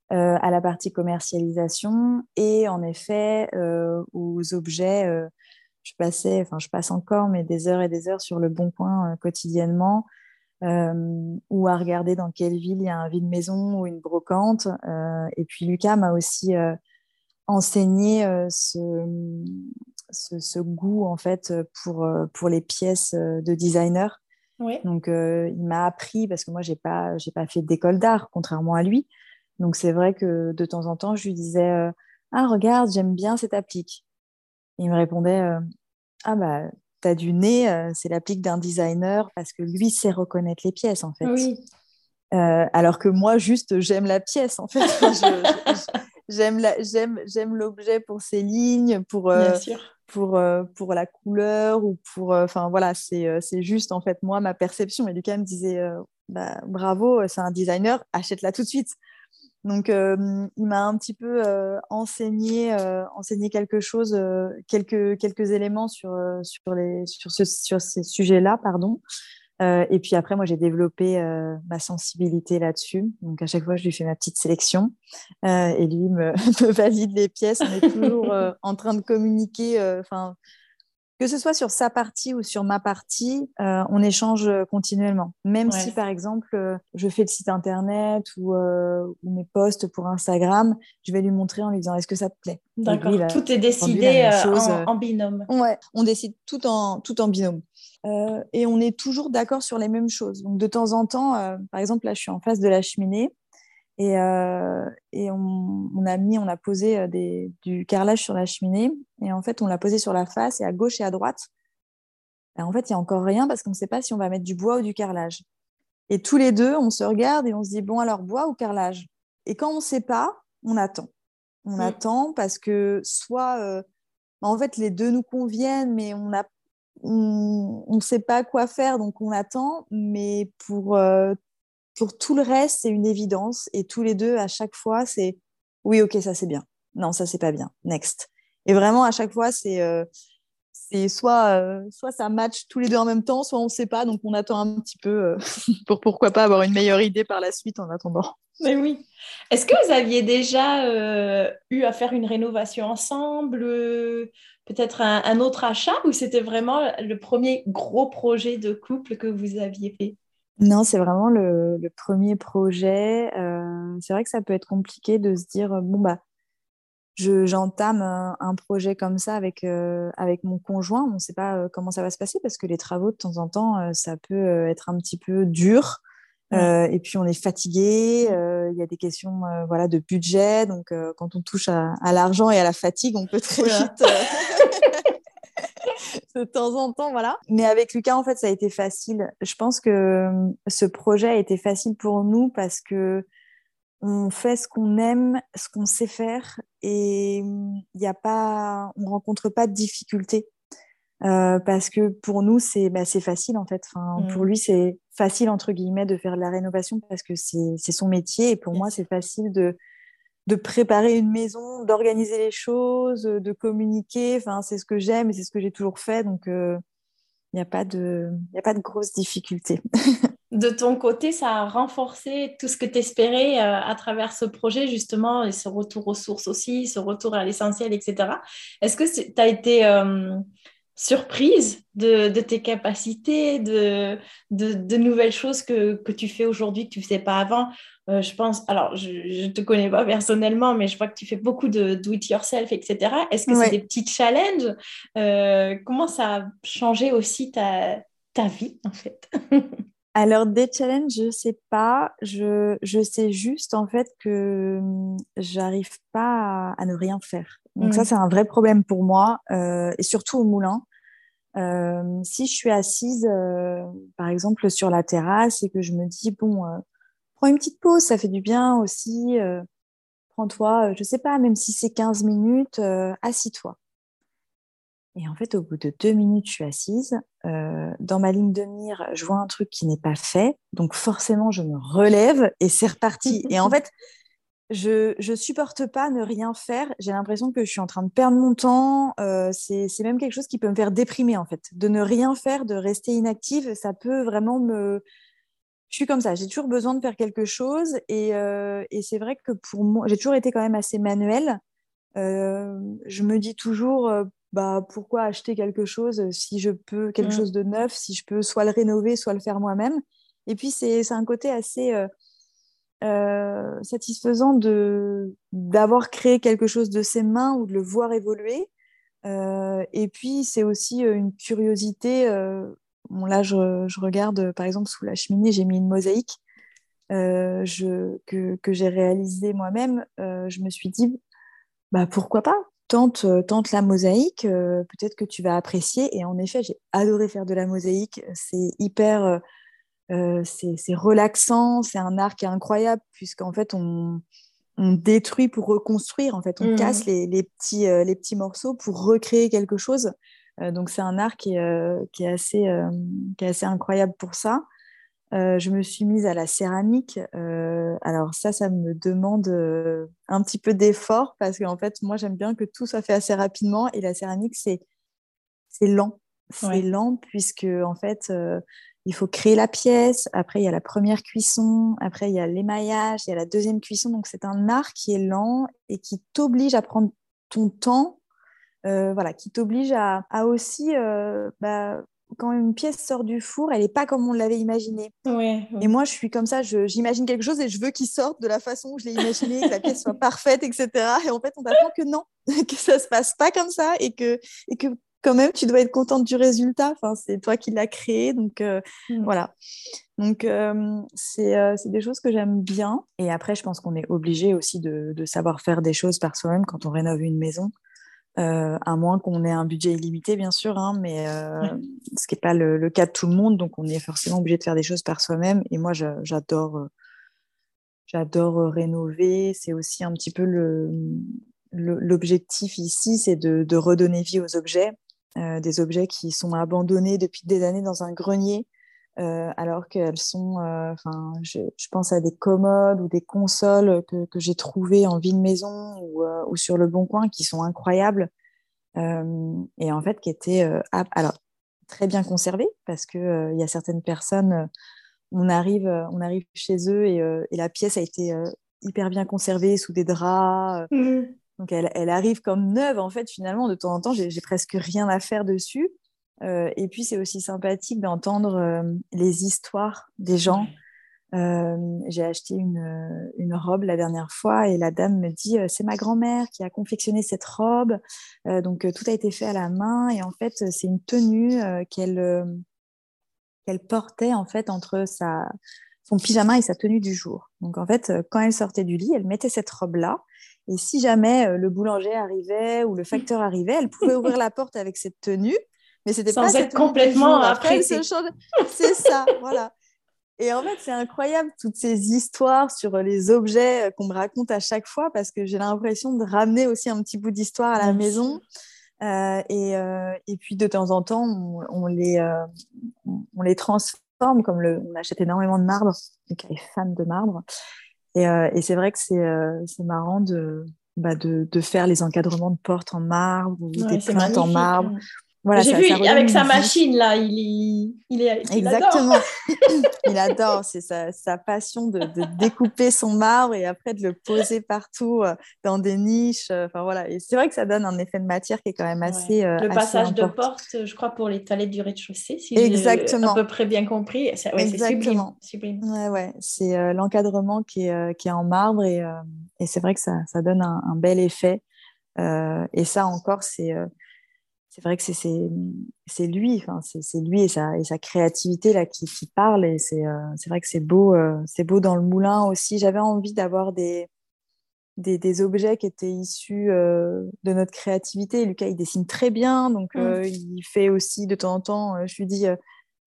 à la partie commercialisation et en effet aux objets. je passais, enfin je passe encore, mais des heures et des heures sur le bon coin quotidiennement. ou à regarder dans quelle ville il y a un vide-maison ou une brocante. et puis Lucas m'a aussi enseigner euh, ce, ce, goût en fait pour, euh, pour les pièces euh, de designer. Donc il m'a appris parce que moi j'ai pas j'ai pas fait d'école d'art contrairement à lui. Donc c'est vrai que de temps en temps je lui disais ah regarde j'aime bien cette applique. Il me répondait ah bah t'as du nez c'est l'applique d'un designer parce que lui sait reconnaître les pièces en fait. Oui. alors que moi juste j'aime la pièce en fait. j'aime j'aime j'aime l'objet pour ses lignes pour euh, pour euh, pour la couleur ou pour euh, enfin voilà c'est c'est juste en fait moi ma perception. Et Lucas me disait bah, bravo c'est un designer achète-la tout de suite. Donc, il m'a un petit peu enseigné, enseigné quelque chose, quelques, quelques éléments sur, sur, les, sur, ce, sur ces sujets-là, pardon. Et puis après, moi, j'ai développé ma sensibilité là-dessus. Donc, à chaque fois, je lui fais ma petite sélection et lui me, me, valide les pièces. On est toujours en train de communiquer. Enfin, que ce soit sur sa partie ou sur ma partie, euh, on échange euh, continuellement. Même si, par exemple, euh, je fais le site internet ou, mes posts pour Instagram, je vais lui montrer en lui disant est-ce que ça te plaît? D'accord. Tout est décidé en, binôme. Ouais, on décide tout en, tout en binôme. et on est toujours d'accord sur les mêmes choses. Donc, de temps en temps, par exemple, là, je suis en face de la cheminée. Et, et on, a mis, on a posé des, du carrelage sur la cheminée. Et en fait, on l'a posé sur la face et à gauche et à droite. en fait, il n'y a encore rien parce qu'on ne sait pas si on va mettre du bois ou du carrelage. Et tous les deux, on se regarde et on se dit, bon, alors bois ou carrelage? Et quand on ne sait pas, on attend. On mm. attend parce que soit, bah, en fait, les deux nous conviennent, mais on ne on, sait pas quoi faire, donc on attend. Mais pour pour tout le reste, c'est une évidence. Et tous les deux, à chaque fois, c'est oui, ok, ça c'est bien. Non, ça c'est pas bien. Next. Et vraiment, à chaque fois, c'est euh, soit, euh, soit ça match tous les deux en même temps, soit on ne sait pas. Donc on attend un petit peu euh, pour pourquoi pas avoir une meilleure idée par la suite en attendant. Mais oui. Est-ce que vous aviez déjà eu à faire une rénovation ensemble Peut-être un, autre achat ou c'était vraiment le premier gros projet de couple que vous aviez fait? Non, c'est vraiment le, premier projet. Euh, c'est vrai que ça peut être compliqué de se dire, euh, bon, bah, j'entame un, projet comme ça avec, euh, avec mon conjoint. On ne sait pas comment ça va se passer parce que les travaux, de temps en temps, ça peut être un petit peu dur. et puis on est fatigué, il y a des questions voilà, de budget, donc quand on touche à, à l'argent et à la fatigue, on peut très vite de temps en temps, voilà. Mais avec Lucas, en fait, ça a été facile. Je pense que euh, ce projet a été facile pour nous parce que on fait ce qu'on aime, ce qu'on sait faire, et il y a pas, on rencontre pas de difficultés. Euh, parce que pour nous, c'est bah, facile en fait. Enfin, Pour mmh. lui, c'est facile entre guillemets de faire de la rénovation parce que c'est son métier. Et pour moi, c'est facile de, de préparer une maison, d'organiser les choses, de communiquer. C'est ce que j'aime et c'est ce que j'ai toujours fait. Donc, il euh, n'y a, pas de, a de grosses difficultés. de ton côté, ça a renforcé tout ce que tu espérais euh, à travers ce projet, justement, et ce retour aux sources aussi, ce retour à l'essentiel, etc. Est-ce que tu as été euh, surprise de, tes capacités, de, de, nouvelles choses que, que tu fais aujourd'hui que tu ne faisais pas avant. Euh, je pense, alors je ne te connais pas personnellement, mais je vois que tu fais beaucoup de do it yourself, etc. Est-ce que c'est des petits challenges? Euh, Comment ça a changé aussi ta, ta vie, en fait? Alors, des challenges, je ne sais pas. Je, je, sais juste, en fait, que hum, j'arrive pas à, ne rien faire. Donc, ça, mmh. c'est un vrai problème pour moi, euh, et surtout au moulin. si je suis assise, par exemple, sur la terrasse et que je me dis, bon, prends une petite pause, ça fait du bien aussi. Euh, prends-toi, euh, je sais pas, même si c'est 15 minutes, euh, assis-toi. Et en fait, au bout de deux minutes, je suis assise. dans ma ligne de mire, je vois un truc qui n'est pas fait. Donc forcément, je me relève et c'est reparti. et en fait, je ne supporte pas ne rien faire. J'ai l'impression que je suis en train de perdre mon temps. c'est même quelque chose qui peut me faire déprimer, en fait. De ne rien faire, de rester inactive, ça peut vraiment me, je suis comme ça, j'ai toujours besoin de faire quelque chose et, euh, et c'est vrai que pour moi, j'ai toujours été quand même assez manuelle. Euh, je me dis toujours, euh, bah, pourquoi acheter quelque chose si je peux, quelque mmh. chose de neuf, si je peux soit le rénover, soit le faire moi-même. Et puis, c'est un côté assez satisfaisant de d'avoir créé quelque chose de ses mains ou de le voir évoluer. et puis, c'est aussi une curiosité là, je, regarde, par exemple, sous la cheminée, j'ai mis une mosaïque euh, que, j'ai réalisée moi-même. Euh, je me suis dit, bah, pourquoi pas? Tente, tente la mosaïque, euh, peut-être que tu vas apprécier. Et en effet, j'ai adoré faire de la mosaïque. C'est hyper, c'est relaxant, c'est un art qui est incroyable, puisqu'en fait, on, détruit pour reconstruire. En fait, on mmh. casse les, petits, les petits morceaux pour recréer quelque chose. Euh, donc c'est un art qui est, euh, assez, euh, qui est assez incroyable pour ça. Je me suis mise à la céramique. alors ça, ça me demande un petit peu d'effort parce qu'en fait, moi, j'aime bien que tout soit fait assez rapidement et la céramique, c'est lent. C'est lent puisque en fait, il faut créer la pièce. Après, il y a la première cuisson. Après, il y a l'émaillage. Il y a la deuxième cuisson. Donc, c'est un art qui est lent et qui t'oblige à prendre ton temps. Euh, voilà, qui t'oblige à, aussi, euh, bah, quand une pièce sort du four, elle n'est pas comme on l'avait imaginé. Et moi, je suis comme ça, j'imagine quelque chose et je veux qu'il sorte de la façon où je l'ai imaginé, que la pièce soit parfaite, etc. Et en fait, on t'apprend que non, que ça se passe pas comme ça et que, et que quand même, tu dois être contente du résultat. Enfin, c'est toi qui l'as créé. Donc, euh, mm. voilà. Donc, euh, euh, c'est des choses que j'aime bien. Et après, je pense qu'on est obligé aussi de, savoir faire des choses par soi-même quand on rénove une maison. À moins qu'on ait un budget illimité, bien sûr, hein, mais ce qui n'est pas le, cas de tout le monde. Donc, on est forcément obligé de faire des choses par soi-même. Et moi, j'adore j'adore rénover. C'est aussi un petit peu l'objectif ici, c'est de, de, redonner vie aux objets. Euh, des objets qui sont abandonnés depuis des années dans un grenier, euh, alors qu'elles sont, euh, enfin, je, pense à des commodes ou des consoles que, que j'ai trouvées en ville maison ou, ou, sur le Bon Coin qui sont incroyables et en fait qui étaient alors très bien conservées parce que il y a certaines personnes, on arrive, on arrive chez eux et, et la pièce a été hyper bien conservée sous des draps. Mmh. Donc elle, arrive comme neuve en fait finalement de temps en temps j'ai presque rien à faire dessus euh, et puis c'est aussi sympathique d'entendre euh, les histoires des gens. Euh, j'ai acheté une, une, robe la dernière fois et la dame me dit c'est ma grand-mère qui a confectionné cette robe donc tout a été fait à la main et en fait c'est une tenue qu'elle qu'elle portait en fait entre sa son pyjama et sa tenue du jour. Donc en fait, quand elle sortait du lit, elle mettait cette robe-là et si jamais le boulanger arrivait ou le facteur arrivait, elle pouvait ouvrir la porte avec cette tenue, mais c'était pas être complètement après. C'est ça, voilà. Et en fait, c'est incroyable toutes ces histoires sur les objets euh, qu'on me raconte à chaque fois parce que j'ai l'impression de ramener aussi un petit bout d'histoire à la maison. Euh, et, et, puis de temps en temps, on, les, on, les transforme, comme le, on achète énormément de marbre, donc elle est fan de marbre. Euh, et, c'est vrai que c'est euh, marrant bah, de, de, faire les encadrements de portes en marbre ou des plaintes en marbre. J'ai vu avec sa machine là, il, il, est, Exactement. il adore, c'est sa, sa, passion de, de, découper son marbre et après de le poser partout euh, dans des niches. Euh, enfin voilà, et c'est vrai que ça donne un effet de matière qui est quand même assez. Euh, le passage de porte, je crois pour les toilettes du rez-de-chaussée, si j'ai à peu près bien compris. C'est Exactement. sublime. Ouais, ouais. C'est l'encadrement qui est, qui est en marbre et, et c'est vrai que ça, ça donne un, un bel effet. et ça encore, c'est c'est vrai que c'est lui, enfin, c'est lui et sa, et sa créativité là qui, qui parle et c'est euh, vrai que c'est beau, euh, c'est beau dans le moulin aussi. J'avais envie d'avoir des, des, des, objets qui étaient issus euh, de notre créativité. Lucas, il dessine très bien, donc mmh. il fait aussi de temps en temps, je lui dis,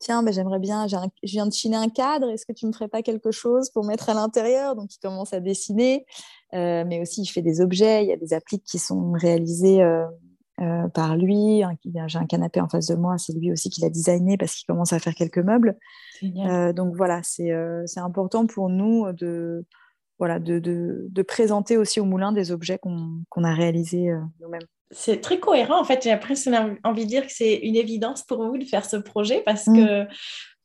tiens, ben, j'aimerais bien, je viens de chiner un cadre, est-ce que tu me ferais pas quelque chose pour mettre à l'intérieur? Donc il commence à dessiner, mais aussi il fait des objets, il y a des appliques qui sont réalisées euh, par lui. J'ai un canapé en face de moi, c'est lui aussi qui l'a designé parce qu'il commence à faire quelques meubles. Euh, donc voilà, euh, c'est important pour nous de, voilà, de, de, de, présenter aussi au moulin des objets qu'on a réalisés nous-mêmes. C'est très cohérent en fait. J'ai presque envie de dire que c'est une évidence pour vous de faire ce projet parce mmh. que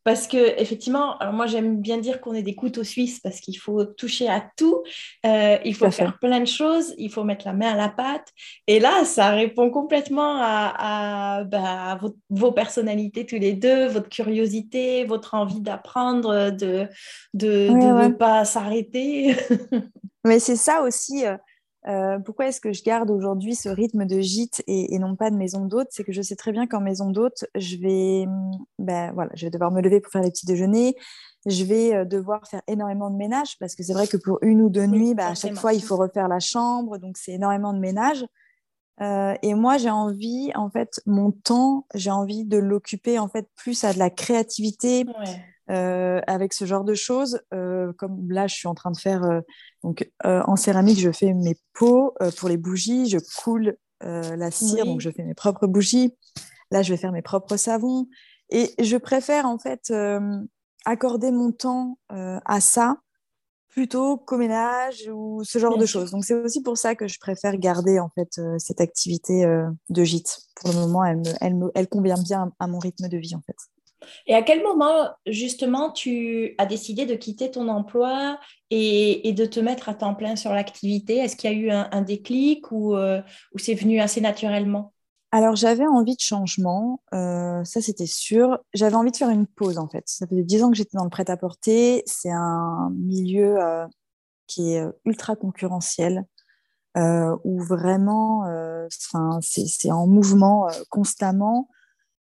parce que effectivement, alors moi j'aime bien dire qu'on est des couteaux suisses parce qu'il faut toucher à tout, euh, il faut faire plein de choses, il faut mettre la main à la pâte. Et là, ça répond complètement à, bah, vos, personnalités tous les deux, votre curiosité, votre envie d'apprendre, de ne pas s'arrêter. Mais c'est ça aussi. Euh, euh, pourquoi est-ce que je garde aujourd'hui ce rythme de gîte et, non pas de maison d'hôte? C'est que je sais très bien qu'en maison d'hôte, je vais, ben, voilà, je vais devoir me lever pour faire les petits déjeuners. Je vais euh, devoir faire énormément de ménage parce que c'est vrai que pour une ou deux nuits, ben, à chaque fois, il faut refaire la chambre. Donc, c'est énormément de ménage. Euh, et moi, j'ai envie, en fait, mon temps, j'ai envie de l'occuper en fait plus à de la créativité, euh, avec ce genre de choses. Euh, comme là, je suis en train de faire euh, donc en céramique, je fais mes pots pour les bougies, je coule la cire, donc je fais mes propres bougies. Là, je vais faire mes propres savons. Et je préfère en fait accorder mon temps à ça plutôt qu'au ménage ou ce genre de choses. Donc c'est aussi pour ça que je préfère garder en fait cette activité de gîte. Pour le moment, elle, elle, me, elle convient bien à mon rythme de vie en fait. Et à quel moment, justement, tu as décidé de quitter ton emploi et, de te mettre à temps plein sur l'activité? Est-ce qu'il y a eu un, déclic ou, euh, ou c'est venu assez naturellement? Alors j'avais envie de changement, euh, ça c'était sûr. J'avais envie de faire une pause en fait. Ça faisait dix ans que j'étais dans le prêt-à-porter. C'est un milieu euh, qui est ultra concurrentiel, où vraiment c'est en mouvement constamment.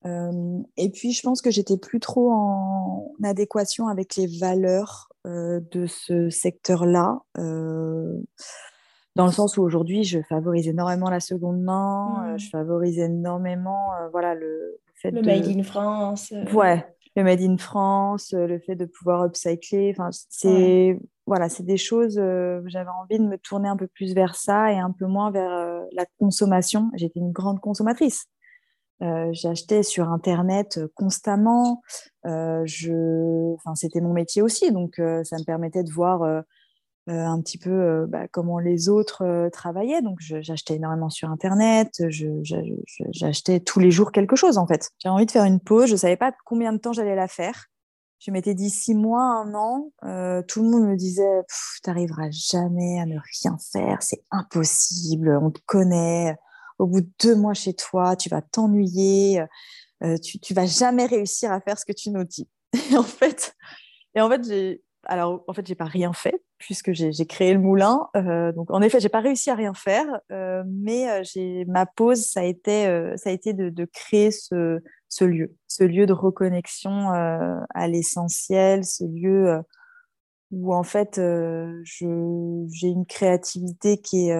Euh, et puis, je pense que j'étais plus trop en adéquation avec les valeurs euh, de ce secteur-là, euh, dans le sens où aujourd'hui, je favorise énormément la seconde main, mmh. je favorise énormément voilà, le, fait le Made in France. Ouais, le Made in France, le fait de pouvoir upcycler. C'est voilà, c'est des choses. J'avais envie de me tourner un peu plus vers ça et un peu moins vers la consommation. J'étais une grande consommatrice. Euh, j'achetais sur Internet euh, constamment. Euh, c'était mon métier aussi, donc ça me permettait de voir un petit peu bah, comment les autres travaillaient. Donc, j'achetais énormément sur Internet. J'achetais tous les jours quelque chose, en fait. J'avais envie de faire une pause. Je ne savais pas combien de temps j'allais la faire. Je m'étais dit six mois, un an. tout le monde me disait, tu n'arriveras jamais à ne rien faire. C'est impossible. On te connaît au bout de deux mois chez toi, tu vas t'ennuyer, euh, tu, tu vas jamais réussir à faire ce que tu nous dis. Et en fait, et en fait, alors en fait, j'ai pas rien fait puisque j'ai, créé le moulin. Euh, donc en effet, j'ai pas réussi à rien faire, euh, mais ma pause, ça a été, ça a été de, créer ce, ce, lieu, ce lieu de reconnexion à l'essentiel, ce lieu où en fait, j'ai une créativité qui est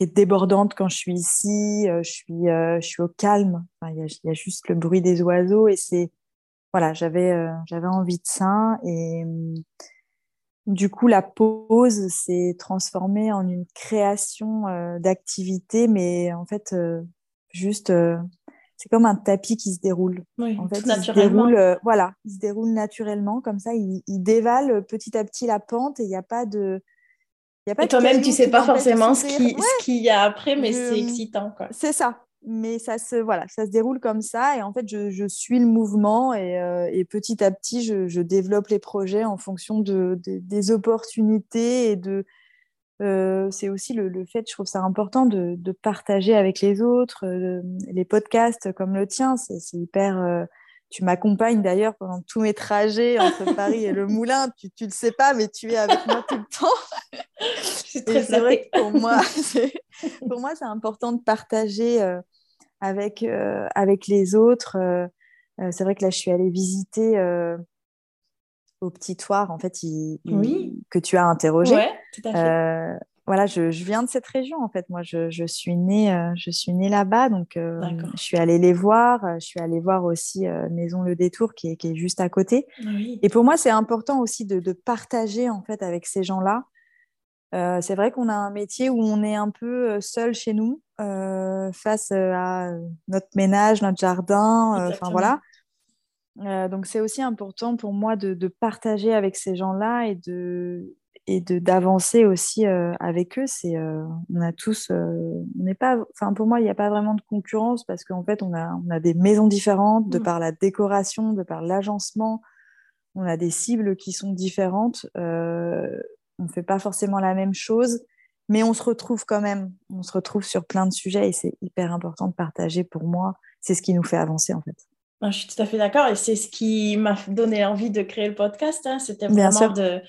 est débordante quand je suis ici. Euh, je suis, euh, je suis au calme. Il y, a juste le bruit des oiseaux et c'est voilà, j'avais euh, j'avais envie de ça et mm, du coup la pause s'est transformée en une création d'activité, mais en fait juste c'est comme un tapis qui se déroule. en fait, il se déroule, voilà, il se déroule naturellement comme ça. Il, il dévale petit à petit la pente et il n'y a pas de et toi-même, tu sais pas forcément ce qu'il qui y a après, mais c'est excitant. C'est ça. Mais ça se, voilà, ça se déroule comme ça. Et en fait, je, je suis le mouvement et, euh, et petit à petit, je, je, développe les projets en fonction de, des opportunités et de. Euh, c'est aussi le, le, fait, je trouve ça important de, de partager avec les autres. Euh, les podcasts comme le tien, c'est hyper tu m'accompagnes d'ailleurs pendant tous mes trajets entre Paris et le Moulin. Tu ne le sais pas, mais tu es avec moi tout le temps. C'est vrai que pour moi, pour moi, c'est important de partager euh, avec, euh, avec les autres. Euh, c'est vrai que là, je suis allée visiter au Petit Toir, en fait, que tu as interrogé. Ouais, tout à fait voilà, je, viens de cette région en fait. Moi, je, suis née, euh, je suis née là-bas, donc euh, je suis allée les voir. Euh, je suis allée voir aussi Maison Le Détour qui est, juste à côté. Et pour moi, c'est important aussi de, partager en fait avec ces gens-là. c'est vrai qu'on a un métier où on est un peu seul chez nous face à notre ménage, notre jardin. Enfin voilà. donc c'est aussi important pour moi de, de partager avec ces gens-là et de et de d'avancer aussi euh, avec eux c'est euh, on a tous euh, on n'est pas enfin pour moi il n'y a pas vraiment de concurrence parce qu'en fait on a on a des maisons différentes de mmh. par la décoration de par l'agencement. On a des cibles qui sont différentes on ne fait pas forcément la même chose mais on se retrouve quand même. On se retrouve sur plein de sujets et c'est hyper important de partager pour moi. C'est ce qui nous fait avancer en fait je suis tout à fait d'accord et c'est ce qui m'a donné envie de créer le podcast. Hein. C'était vraiment de,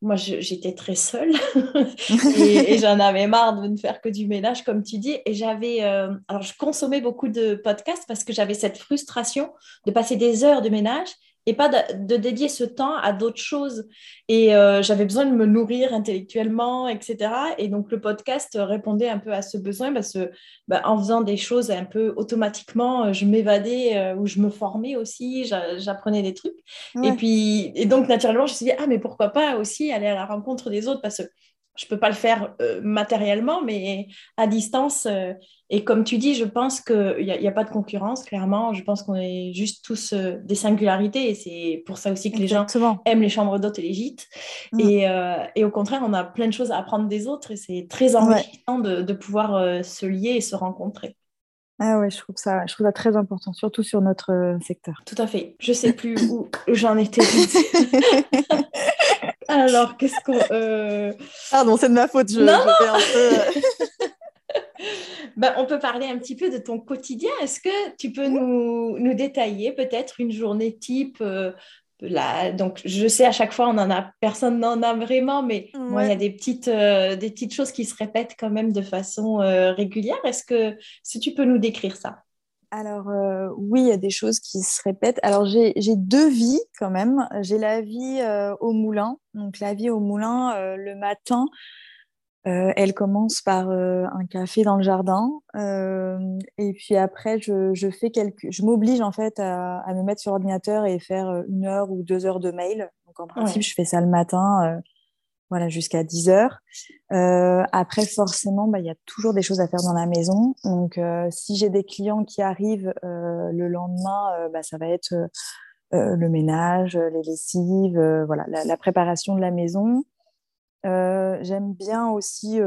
moi, j'étais très seule et, j'en avais marre de ne faire que du ménage, comme tu dis. Et j'avais, euh, alors, je consommais beaucoup de podcasts parce que j'avais cette frustration de passer des heures de ménage et pas de, dédier ce temps à d'autres choses. Et euh, j'avais besoin de me nourrir intellectuellement, etc. Et donc le podcast répondait un peu à ce besoin parce que bah, en faisant des choses un peu automatiquement, je m'évadais euh, ou je me formais aussi, j'apprenais des trucs. Et puis, et donc naturellement, je me suis dit, ah, mais pourquoi pas aussi aller à la rencontre des autres parce que je ne peux pas le faire euh, matériellement, mais à distance. Euh, et comme tu dis, je pense qu'il n'y a, a, pas de concurrence, clairement. Je pense qu'on est juste tous euh, des singularités. Et c'est pour ça aussi que les gens aiment les chambres d'hôtes et les gîtes. Mm. Et, et, au contraire, on a plein de choses à apprendre des autres. Et c'est très enrichissant de, de, pouvoir se lier et se rencontrer. Ah ouais, je trouve ça, je trouve ça très important, surtout sur notre secteur. Tout à fait. Je sais plus où j'en étais. Alors, qu'est-ce qu'on. Euh... Pardon, c'est de ma faute, je, non un peu. ben, on peut parler un petit peu de ton quotidien. Est-ce que tu peux nous, nous détailler peut-être une journée type euh, là, donc, je sais à chaque fois, on en a, personne n'en a vraiment, mais moi, il y a des petites, euh, des petites choses qui se répètent quand même de façon euh, régulière. Est-ce que si tu peux nous décrire ça? Alors euh, oui, il y a des choses qui se répètent. Alors j'ai deux vies quand même. J'ai la vie euh, au moulin. Donc la vie au moulin, euh, le matin, elle commence par un café dans le jardin. et puis après, je, fais quelques... Je m'oblige en fait à, me mettre sur l'ordinateur et faire une heure ou deux heures de mail. Donc en principe, je fais ça le matin voilà, jusqu'à 10 heures. Euh, après, forcément, bah, il y a toujours des choses à faire dans la maison. Donc, euh, si j'ai des clients qui arrivent euh, le lendemain, bah, ça va être le ménage, les lessives, voilà, la, préparation de la maison. J'aime bien aussi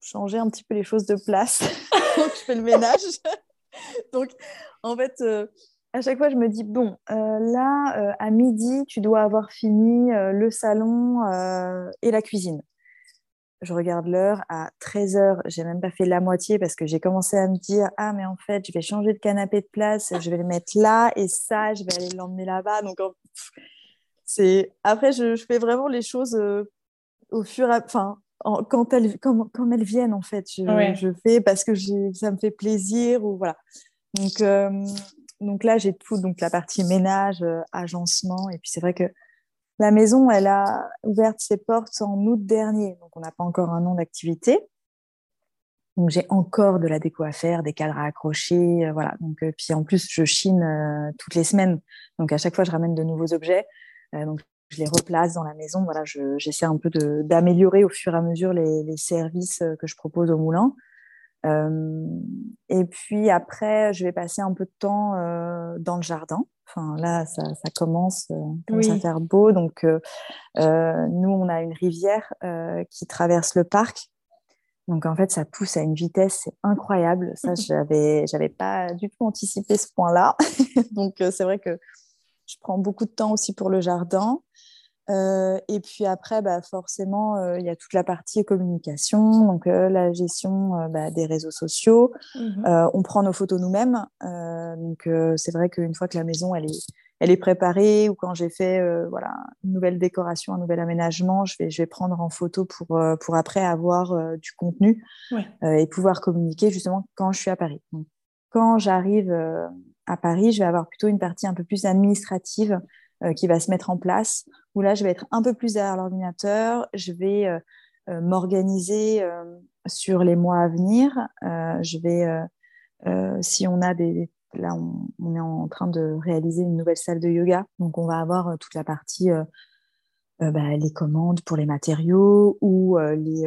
changer un petit peu les choses de place je fais le ménage. Donc, en fait, à chaque fois, je me dis, bon, euh, là, euh, à midi, tu dois avoir fini euh, le salon et la cuisine. Je regarde l'heure, à 13h, j'ai même pas fait la moitié parce que j'ai commencé à me dire, ah, mais en fait, je vais changer de canapé de place, je vais le mettre là, et ça, je vais aller l'emmener là-bas. Donc, c'est... Après, je, fais vraiment les choses au fur et à... Enfin, quand, elles, quand, elles viennent, en fait. Je, je fais parce que ça me fait plaisir, ou voilà. Donc, donc là, j'ai tout, donc la partie ménage, euh, agencement. Et puis c'est vrai que la maison, elle a ouvert ses portes en août dernier, donc on n'a pas encore un an d'activité. Donc j'ai encore de la déco à faire, des cadres à accrocher, euh, voilà. Donc euh, puis en plus je chine toutes les semaines, donc à chaque fois je ramène de nouveaux objets, donc je les replace dans la maison. Voilà, j'essaie un peu d'améliorer au fur et à mesure les, les, services que je propose au moulin. Euh, et puis après, je vais passer un peu de temps euh, dans le jardin. Enfin, là, ça, ça commence, euh, à faire beau. Donc, nous, on a une rivière qui traverse le parc. Donc, en fait, ça pousse à une vitesse, c'est incroyable. Ça, j'avais, j'avais pas du tout anticipé ce point-là. Donc, c'est vrai que je prends beaucoup de temps aussi pour le jardin. Euh, et puis après, bah, forcément, euh, il y a toute la partie communication, donc euh, la gestion bah, des réseaux sociaux. Mmh on prend nos photos nous-mêmes. donc c'est vrai qu'une fois que la maison elle est, elle est préparée ou quand j'ai fait voilà, une nouvelle décoration, un nouvel aménagement, je vais, je vais prendre en photo pour, pour après avoir du contenu et pouvoir communiquer justement quand je suis à Paris. Donc, quand j'arrive à Paris, je vais avoir plutôt une partie un peu plus administrative qui va se mettre en place, où là, je vais être un peu plus derrière l'ordinateur, je vais euh, euh, m'organiser sur les mois à venir, je vais, si on a des... Là, on, est en train de réaliser une nouvelle salle de yoga, donc on va avoir toute la partie, bah, les commandes pour les matériaux ou les,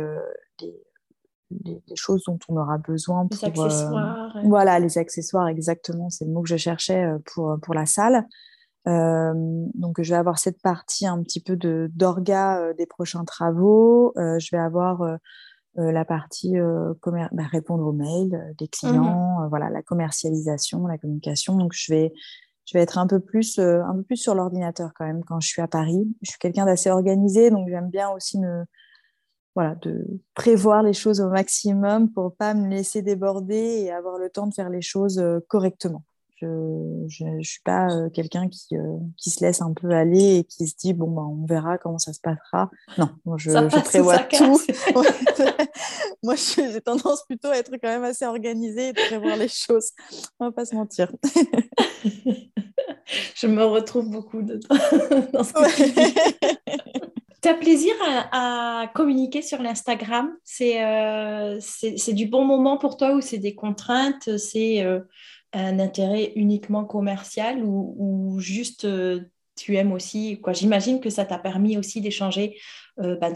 les, choses dont on aura besoin pour les accessoires. voilà les accessoires exactement c'est le mot que je cherchais pour, pour la salle euh, donc, je vais avoir cette partie un petit peu de d'orga euh, des prochains travaux. Euh, je vais avoir la partie bah, répondre aux mails des mmh clients, voilà, la commercialisation, la communication. Donc, je vais, je vais être un peu plus, un peu plus sur l'ordinateur quand même quand je suis à Paris. Je suis quelqu'un d'assez organisé, donc j'aime bien aussi me, voilà, de prévoir les choses au maximum pour pas me laisser déborder et avoir le temps de faire les choses correctement. Je ne suis pas euh, quelqu'un qui, euh, qui, se laisse un peu aller et qui se dit bon, ben, on verra comment ça se passera. Non, moi, je, prévois tout. moi, j'ai tendance plutôt à être quand même assez organisée et de prévoir les choses. On va pas se mentir. je me retrouve beaucoup de dans ce que tu as plaisir à, communiquer sur l'Instagram? Euh, C'est du bon moment pour toi ou c'est des contraintes? C'est un intérêt uniquement commercial ou, juste euh, tu aimes aussi. Quoi? J'imagine que ça t'a permis aussi d'échanger, euh, bah,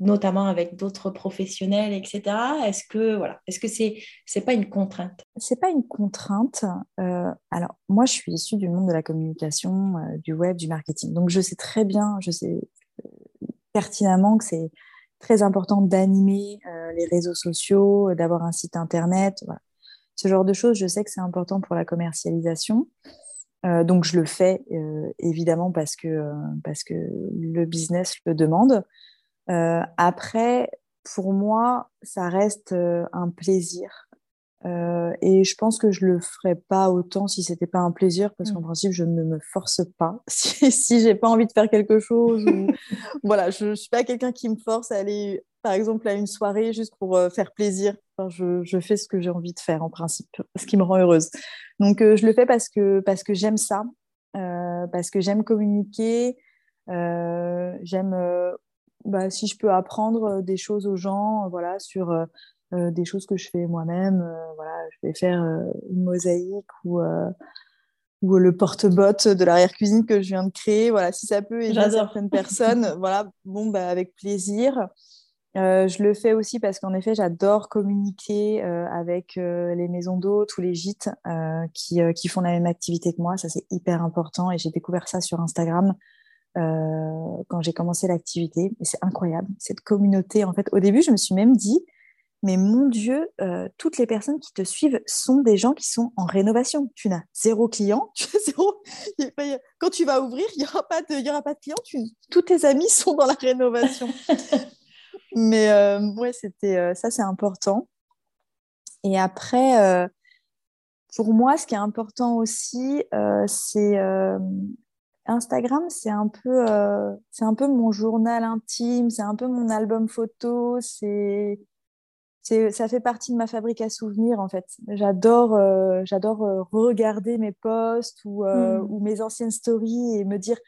notamment avec d'autres professionnels, etc. Est-ce que voilà, est-ce que c'est c'est pas une contrainte? C'est pas une contrainte. Euh, alors moi, je suis issue du monde de la communication, du web, du marketing. Donc je sais très bien, je sais pertinemment que c'est très important d'animer les réseaux sociaux, d'avoir un site internet. Ce genre de choses, je sais que c'est important pour la commercialisation. Euh, donc je le fais euh, évidemment parce que, euh, parce que le business le demande. après, pour moi, ça reste un plaisir. et je pense que je le ferais pas autant si c'était pas un plaisir, parce qu'en mmh. principe, je ne me force pas. si, si j'ai pas envie de faire quelque chose, ou... voilà, je, ne suis pas quelqu'un qui me force à aller, par exemple, à une soirée juste pour faire plaisir. je, je, fais ce que j'ai envie de faire en principe, ce qui me rend heureuse. Donc, euh, je le fais parce que, parce que j'aime ça, euh, parce que j'aime communiquer, euh, j'aime, bah, si je peux apprendre des choses aux gens, voilà, sur des choses que je fais moi-même. voilà, je vais faire une mosaïque ou ou le porte-botte de l'arrière-cuisine que je viens de créer. Voilà, si ça peut aider certaines personnes, voilà, bon, bah, avec plaisir. Euh, je le fais aussi parce qu'en effet, j'adore communiquer euh, avec euh, les maisons d'hôtes ou les gîtes qui, qui, font la même activité que moi. Ça, c'est hyper important et j'ai découvert ça sur Instagram quand j'ai commencé l'activité. Et c'est incroyable, cette communauté. En fait, au début, je me suis même dit, mais mon Dieu, toutes les personnes qui te suivent sont des gens qui sont en rénovation. Tu n'as zéro client. Tu as zéro... Quand tu vas ouvrir, il n'y aura, pas de... aura pas de clients. Tous tes amis sont dans la rénovation. Mais euh, ouais, c'était euh, ça, c'est important. Et après, euh, pour moi, ce qui est important aussi, c'est Instagram, c'est un peu, c'est un peu mon journal intime, c'est un peu mon album photo, c'est ça fait partie de ma fabrique à souvenirs en fait. J'adore j'adore regarder mes posts ou, mmh. ou, mes anciennes stories et me dire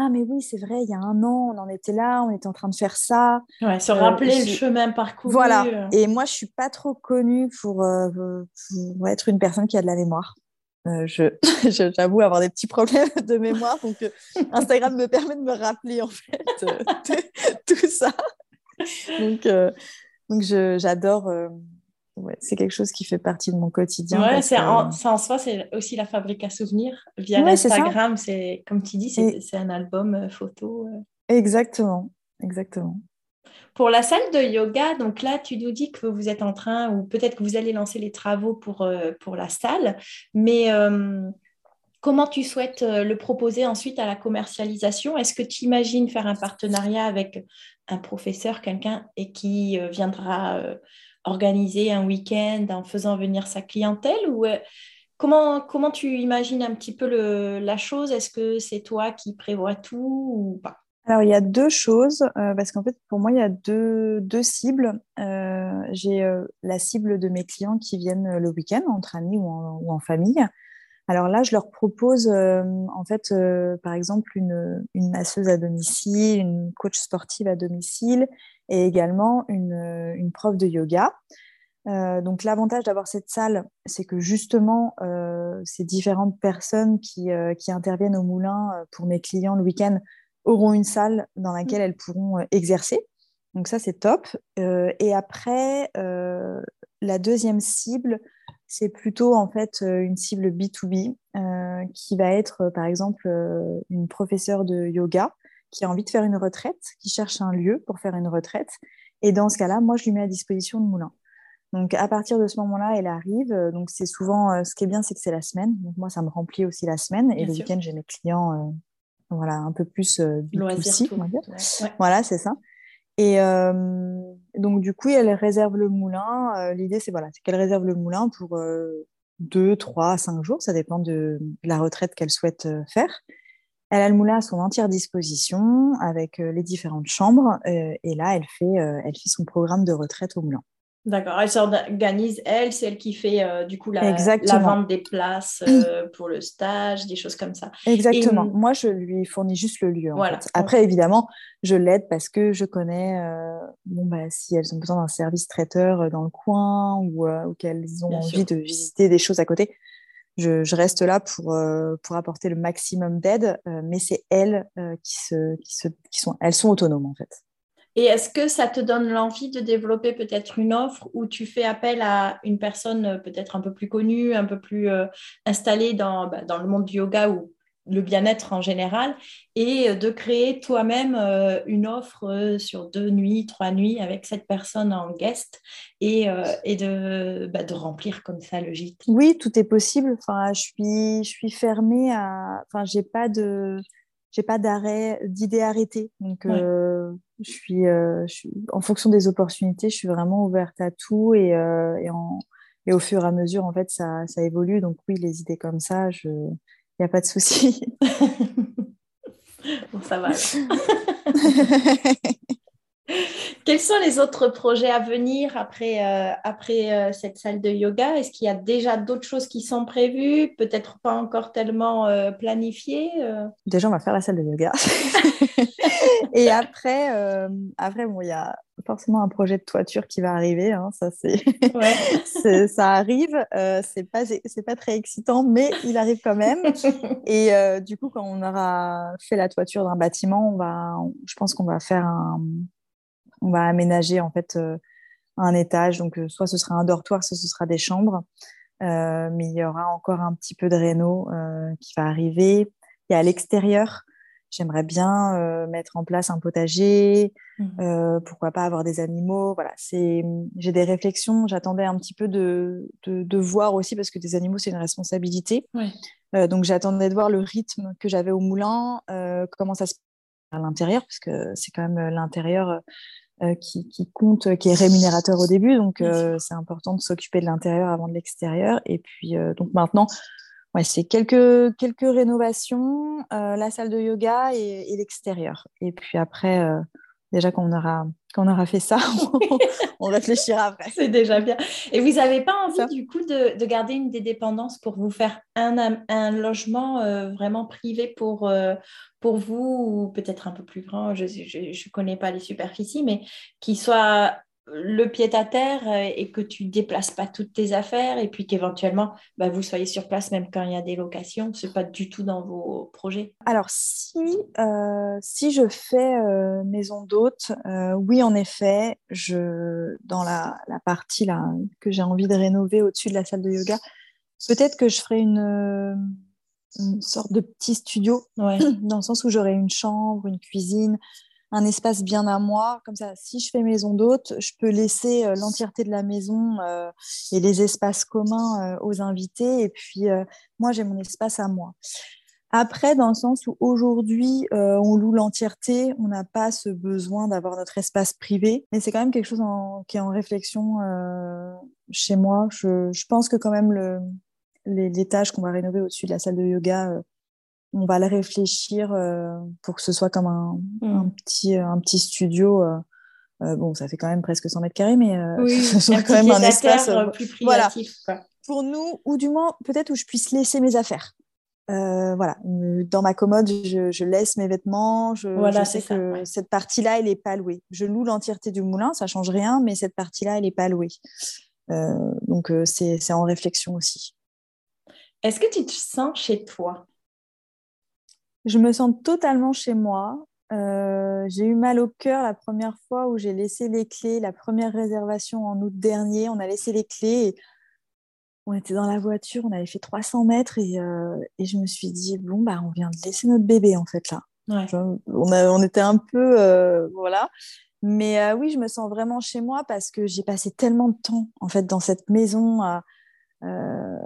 ah mais oui c'est vrai il y a un an on en était là on était en train de faire ça. Ouais, se rappeler euh, le chemin parcouru voilà. euh. et moi je suis pas trop connue pour, euh, pour, être une personne qui a de la mémoire. Je j'avoue avoir des petits problèmes de mémoire donc Instagram me permet de me rappeler en fait tout ça. Donc donc j'adore c'est quelque chose qui fait partie de mon quotidien. Ouais, c'est en, soi, c'est aussi la fabrique à souvenirs. Via Instagram, c'est comme tu dis, c'est un album euh, photo. Euh. Exactement, exactement. Pour la salle de yoga, donc là, tu nous dis que vous êtes en train, ou peut-être que vous allez lancer les travaux pour, euh, pour la salle, mais comment tu souhaites le proposer ensuite à la commercialisation? Est-ce que tu imagines faire un partenariat avec un professeur, quelqu'un, et qui viendra organiser un week-end en faisant venir sa clientèle ou euh, comment, comment tu imagines un petit peu la chose? Est-ce que c'est toi qui prévois tout ou pas? Alors, il y a deux choses, euh, parce qu'en fait, pour moi, il y a deux, deux cibles. Euh, j'ai la cible de mes clients qui viennent le week-end, entre amis ou en, ou en, famille. Alors là, je leur propose, en fait, par exemple, une, une masseuse à domicile, une coach sportive à domicile et également une, une prof de yoga. Euh, donc l'avantage d'avoir cette salle, c'est que justement, euh, ces différentes personnes qui, euh, qui, interviennent au moulin pour mes clients le week-end auront une salle dans laquelle elles pourront exercer. Donc ça, c'est top. et après, la deuxième cible, c'est plutôt en fait une cible B2B qui va être par exemple une professeure de yoga qui a envie de faire une retraite, qui cherche un lieu pour faire une retraite. Et dans ce cas-là, moi, je lui mets à disposition le moulin. Donc, à partir de ce moment-là, elle arrive. Donc, c'est souvent, euh, ce qui est bien, c'est que c'est la semaine. Donc, moi, ça me remplit aussi la semaine. et le week-end, j'ai mes clients, euh, voilà, un peu plus euh, Voilà, c'est ça. Et donc, du coup, elle réserve le moulin. L'idée, c'est voilà, qu'elle réserve le moulin pour deux, trois, cinq jours. Ça dépend de la retraite qu'elle souhaite faire. Elle a le moulin à son entière disposition avec euh, les différentes chambres euh, et là, elle fait, euh, elle fait son programme de retraite au moulin. D'accord, elle s'organise, elle, c'est elle qui fait du coup la, la, vente des places pour le stage, des choses comme ça. Exactement. Moi, je lui fournis juste le lieu. voilà. Après, évidemment, je l'aide parce que je connais bon, bah, si elles ont besoin d'un service traiteur dans le coin ou, ou qu'elles ont envie de visiter des choses à côté je, reste là pour, pour apporter le maximum d'aide, mais c'est elles qui, se, qui, se, qui sont, elles sont autonomes en fait. Et est-ce que ça te donne l'envie de développer peut-être une offre où tu fais appel à une personne peut-être un peu plus connue, un peu plus installée dans, bah, dans le monde du yoga ou le bien-être en général et de créer toi-même euh, une offre euh, sur deux nuits, trois nuits avec cette personne en guest et, euh, et de, bah, de, remplir comme ça le gîte. Oui, tout est possible. Enfin, je suis, je suis fermée à. Enfin, j'ai pas de. J'ai pas d'arrêt, d'idée arrêtée. Donc, je, suis, je, suis, en fonction des opportunités, je suis vraiment ouverte à tout et, et, en, et au fur et à mesure, en fait, ça, ça évolue. Donc, oui, les idées comme ça, je, n'y a pas de souci. bon, ça va. Quels sont les autres projets à venir après, euh, après euh, cette salle de yoga? Est-ce qu'il y a déjà d'autres choses qui sont prévues Peut-être pas encore tellement euh, planifiées Déjà, on va faire la salle de yoga. Et après, après bon, il y a forcément un projet de toiture qui va arriver. Hein, ça, c'est, ça arrive. c'est pas, c'est pas très excitant, mais il arrive quand même. Et du coup, quand on aura fait la toiture d'un bâtiment, on va, je pense qu'on va faire un on va aménager en fait euh, un étage. Donc, euh, soit ce sera un dortoir, soit ce sera des chambres. Euh, mais il y aura encore un petit peu de réno qui va arriver. Et à l'extérieur, j'aimerais bien mettre en place un potager, mmh. pourquoi pas avoir des animaux. Voilà, c'est, j'ai des réflexions. J'attendais un petit peu de, de, voir aussi parce que des animaux c'est une responsabilité. donc j'attendais de voir le rythme que j'avais au moulin, comment ça se passe à l'intérieur parce que c'est quand même l'intérieur euh, qui, compte, qui est rémunérateur au début. Donc, euh, c'est important de s'occuper de l'intérieur avant de l'extérieur. Et puis, euh, donc maintenant, ouais, c'est quelques, quelques rénovations, la salle de yoga et, l'extérieur. Et puis après, déjà qu'on aura, qu'on aura fait ça, on, réfléchira après. C'est déjà bien. Et vous n'avez pas envie, du coup, de, de, garder une des dépendances pour vous faire un, un logement vraiment privé pour, pour vous, ou peut-être un peu plus grand, je ne connais pas les superficies, mais qui soit le pied à terre euh, et que tu déplaces pas toutes tes affaires et puis qu'éventuellement bah, vous soyez sur place même quand il y a des locations, c'est pas du tout dans vos projets. Alors si euh, si je fais euh, maison d'hôte, oui en effet, je dans la, la partie là que j'ai envie de rénover au-dessus de la salle de yoga, peut-être que je ferai une une sorte de petit studio, dans le sens où j'aurai une chambre, une cuisine, un espace bien à moi. Comme ça, si je fais maison d'hôte, je peux laisser euh, l'entièreté de la maison euh, et les espaces communs euh, aux invités. Et puis, moi, j'ai mon espace à moi. Après, dans le sens où aujourd'hui, on loue l'entièreté, on n'a pas ce besoin d'avoir notre espace privé. Mais c'est quand même quelque chose qui est en réflexion chez moi. Je, pense que quand même le, l'étage qu'on va rénover au-dessus de la salle de yoga, on va le réfléchir euh, pour que ce soit comme un, mmh. petit, un petit studio. Euh, bon, ça fait quand même presque 100 mètres carrés, mais ce soit quand même un espace plus privatif. Voilà. Pour nous, ou du moins peut-être où je puisse laisser mes affaires. voilà, dans ma commode, je, laisse mes vêtements. Je, voilà, sais que cette partie-là, elle n'est pas louée. Je loue l'entièreté du moulin, ça change rien, mais cette partie-là, elle n'est pas louée. donc, c'est en réflexion aussi. Est-ce que tu te sens chez toi? Je me sens totalement chez moi. Euh, j'ai eu mal au cœur la première fois où j'ai laissé les clés, la première réservation en août dernier. On a laissé les clés et on était dans la voiture, on avait fait 300 mètres et, euh, et je me suis dit, bon, bah, on vient de laisser notre bébé en fait là. on, a, on, était un peu. Euh, voilà. Mais oui, je me sens vraiment chez moi parce que j'ai passé tellement de temps en fait dans cette maison à euh,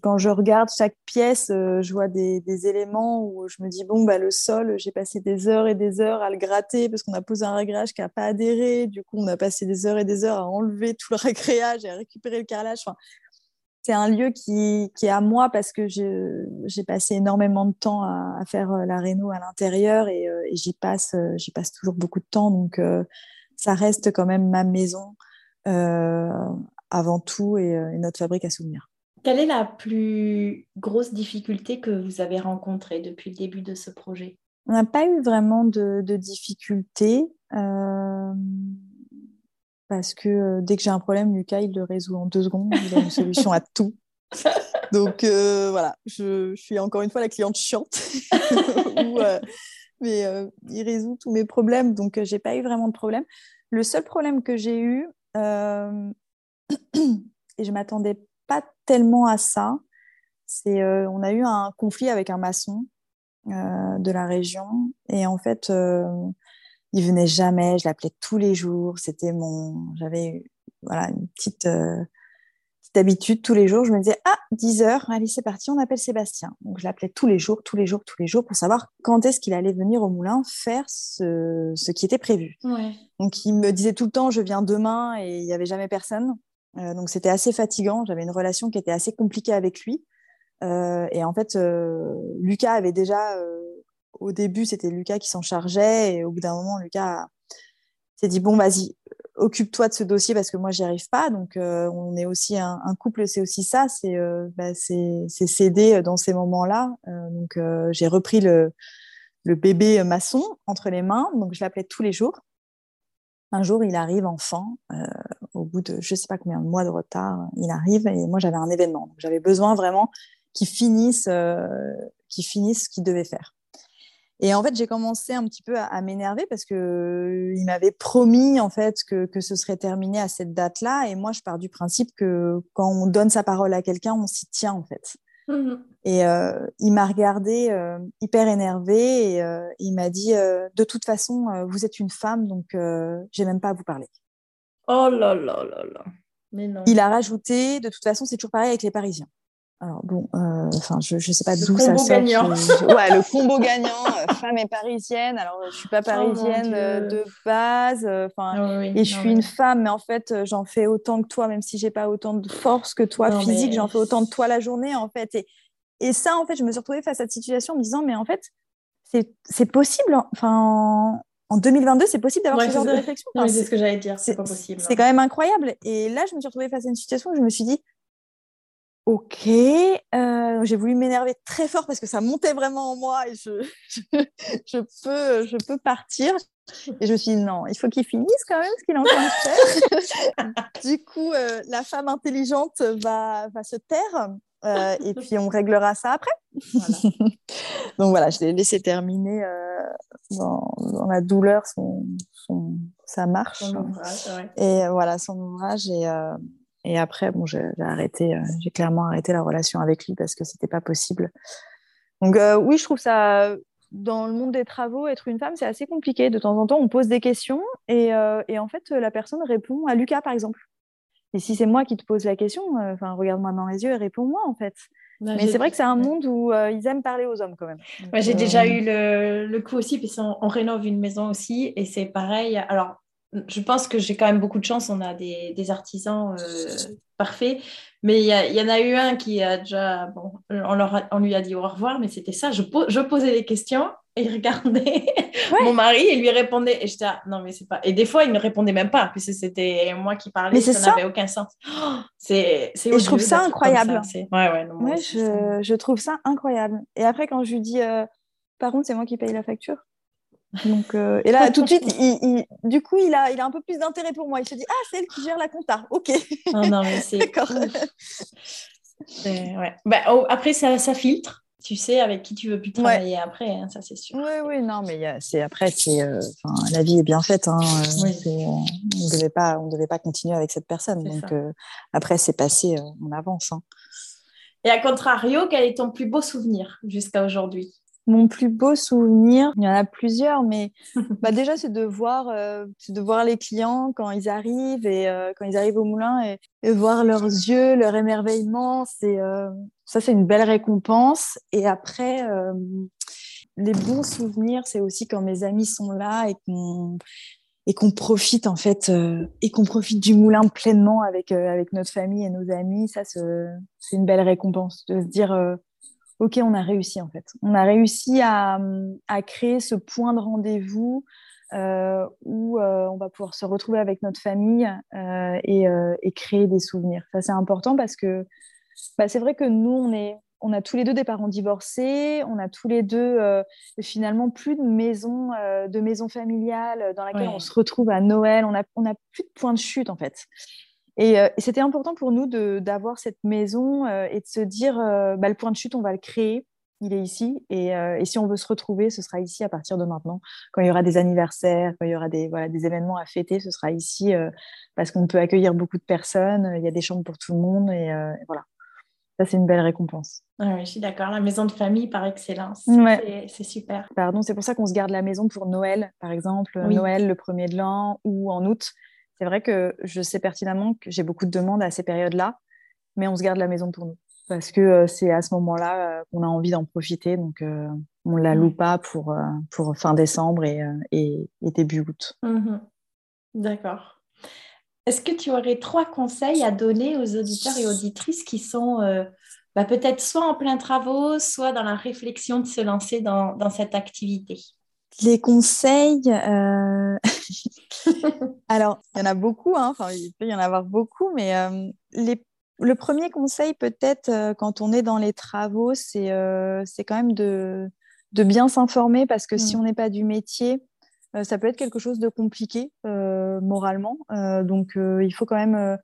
quand je regarde chaque pièce, euh, je vois des, éléments où je me dis bon bah le sol, j'ai passé des heures et des heures à le gratter parce qu'on a posé un réglage qui n'a pas adhéré. Du coup, on a passé des heures et des heures à enlever tout le ragréage et à récupérer le carrelage. Enfin, c'est un lieu qui, est à moi parce que j'ai passé énormément de temps à, faire euh, la réno à l'intérieur et, j'y passe toujours beaucoup de temps. Donc, ça reste quand même ma maison. Avant tout euh, et, notre fabrique à souvenirs. Quelle est la plus grosse difficulté que vous avez rencontrée depuis le début de ce projet? On n'a pas eu vraiment de, de difficultés euh, parce que euh, dès que j'ai un problème, Lucas, il le résout en deux secondes. Il a une solution à tout. Donc voilà, je, suis encore une fois la cliente chiante. mais il résout tous mes problèmes, donc j'ai pas eu vraiment de problème. Le seul problème que j'ai eu, et je m'attendais pas tellement à ça, c'est on a eu un conflit avec un maçon de la région, et en fait il venait jamais, je l'appelais tous les jours. C'était mon, j'avais voilà une petite, euh, petite habitude tous les jours. Je me disais ah 10 heures, allez c'est parti, on appelle Sébastien. Donc je l'appelais tous les jours, tous les jours, tous les jours pour savoir quand est-ce qu'il allait venir au moulin faire ce, ce qui était prévu. Donc il me disait tout le temps je viens demain et il n'y avait jamais personne. Euh, donc c'était assez fatigant. J'avais une relation qui était assez compliquée avec lui. Euh, et en fait, Lucas avait déjà au début, c'était Lucas qui s'en chargeait. Et au bout d'un moment, Lucas s'est dit Bon, vas-y, occupe-toi de ce dossier parce que moi, j'y arrive pas. Donc, euh, on est aussi un, couple, c'est aussi ça c'est euh, bah, dans ces moments-là. Euh, donc, j'ai repris le, le, bébé maçon entre les mains. Donc, je l'appelais tous les jours. Un jour, il arrive enfin, au bout de je sais pas combien de mois de retard, il arrive et moi, j'avais un événement. Donc, j'avais besoin vraiment qu'il finisse, qu'il finisse ce qu'il devait faire. Et en fait, j'ai commencé un petit peu à, m'énerver parce que euh, il m'avait promis en fait que, que, ce serait terminé à cette date-là. Et moi, je pars du principe que quand on donne sa parole à quelqu'un, on s'y tient en fait. Mmh et euh, il m'a regardé euh, hyper énervé et il m'a dit de toute façon, vous êtes une femme, donc j'ai même pas à vous parler. Oh là là là là. Mais non. Il a rajouté de toute façon, c'est toujours pareil avec les Parisiens. Alors bon, euh, enfin, je ne sais pas d'où ça sort. Gagnant. Ouais, le combo gagnant, euh, femme et parisienne. Alors, je suis pas oh parisienne euh, de base, enfin, oh et je suis une femme, mais en fait, j'en fais autant que toi, même si j'ai pas autant de force que toi physique, j'en fais autant de toi la journée, en fait. Et, et ça, en fait, je me suis retrouvée face à cette situation en me disant, mais en fait, c'est possible. Enfin, en 2022, c'est possible d'avoir ce genre de réflexion. c'est ce que j'allais dire, c'est pas possible. C'est quand même incroyable. Et là, je me suis retrouvée face à une situation où je me suis dit, Ok, euh, j'ai voulu m'énerver très fort parce que ça montait vraiment en moi et je, je, peux, je peux partir. Et je me suis dit non, il faut qu'il finisse quand même ce qu'il est en train de faire. du coup, euh, la femme intelligente va, va se taire euh, et puis on réglera ça après. Donc voilà, je l'ai laissé terminer dans, dans, la douleur son, son sa marche. Et voilà, son ouvrage. Et, et après, bon, j'ai arrêté, euh, j'ai clairement arrêté la relation avec lui parce que c'était pas possible. Donc euh, oui, je trouve ça dans le monde des travaux, être une femme, c'est assez compliqué. De temps en temps, on pose des questions et, euh, et en fait, la personne répond à Lucas, par exemple. Et si c'est moi qui te pose la question, enfin, regarde-moi dans les yeux et réponds-moi, en fait. Bah, Mais c'est vrai que c'est un monde où ils aiment parler aux hommes quand même. j'ai déjà eu le, le, coup aussi, puis on, on, rénove une maison aussi, et c'est pareil. Alors, je pense que j'ai quand même beaucoup de chance. On a des, artisans euh, parfaits. Mais il y, en a eu un qui a déjà. Bon, on, leur on lui a dit au revoir, mais c'était ça. Je, je, posais des questions et il regardait mon mari et lui répondait. Et j'étais non, mais c'est pas. Et des fois, il ne répondait même pas, puisque c'était moi qui parlais. Mais ça n'avait aucun sens. Oh, c'est, et je trouve ça incroyable. Ouais, ouais, ouais je, je, trouve ça incroyable. Et après, quand je lui dis, euh, par contre, c'est moi qui paye la facture. Donc, euh, et là, tout de suite, il, du coup, il a, il a un peu plus d'intérêt pour moi. Il se dit Ah, c'est elle qui gère la compta. Ok. Non, non, mais c'est. D'accord. Ouais. Bah, oh, après, ça, ça, filtre. Tu sais avec qui tu veux plus travailler après, hein, ça c'est sûr. Oui, oui, non, mais c'est après, c'est, euh, la vie est bien faite. Hein, euh, on ne devait pas, on devait pas continuer avec cette personne. Donc après, c'est passé, on avance. Hein. Et à contrario, quel est ton plus beau souvenir jusqu'à aujourd'hui? Mon plus beau souvenir, il y en a plusieurs, mais bah déjà c'est de voir, euh, de voir les clients quand ils arrivent et euh, quand ils arrivent au moulin et, voir leurs yeux, leur émerveillement. C'est euh, ça, c'est une belle récompense. Et après, les bons souvenirs, c'est aussi quand mes amis sont là et qu'on et qu'on profite en fait et qu'on profite du moulin pleinement avec avec notre famille et nos amis. Ça, c'est une belle récompense de se dire ok, on a réussi en fait. On a réussi à, créer ce point de rendez-vous euh, où euh, on va pouvoir se retrouver avec notre famille euh, et, créer des souvenirs. Ça, c'est important parce que bah, c'est vrai que nous, on, est, on a tous les deux des parents divorcés, on a tous les deux finalement plus de maison, de maison familiale dans laquelle on se retrouve à Noël, on n'a on a plus de point de chute en fait. Et, c'était important pour nous d'avoir cette maison et de se dire, bah, le point de chute, on va le créer il est ici. Euh, et, si on veut se retrouver, ce sera ici à partir de maintenant. Quand il y aura des anniversaires, quand il y aura des, voilà, des événements à fêter, ce sera ici euh, parce qu'on peut accueillir beaucoup de personnes. Il y a des chambres pour tout le monde. Et, euh, voilà. Ça, c'est une belle récompense. Ah oui, je suis d'accord. La maison de famille par excellence. C'est super. Pardon, c'est pour ça qu'on se garde la maison pour Noël, par exemple. Noël, le premier de l'an ou en août. C'est vrai que je sais pertinemment que j'ai beaucoup de demandes à ces périodes-là, mais on se garde la maison pour nous parce que euh, c'est à ce moment-là euh, qu'on a envie d'en profiter. Donc, euh, on ne la loue pas pour, pour fin décembre et, et, début août. Mmh D'accord. Est-ce que tu aurais trois conseils à donner aux auditeurs et auditrices qui sont bah, peut-être soit en plein travaux, soit dans la réflexion de se lancer dans, dans cette activité? Les conseils, alors il y en a beaucoup, hein. enfin, il peut y en avoir beaucoup, mais les le premier conseil, peut-être, euh, quand on est dans les travaux, c'est euh, quand même de, bien s'informer parce que si mm. on n'est pas du métier, euh, ça peut être quelque chose de compliqué moralement. donc, il faut quand même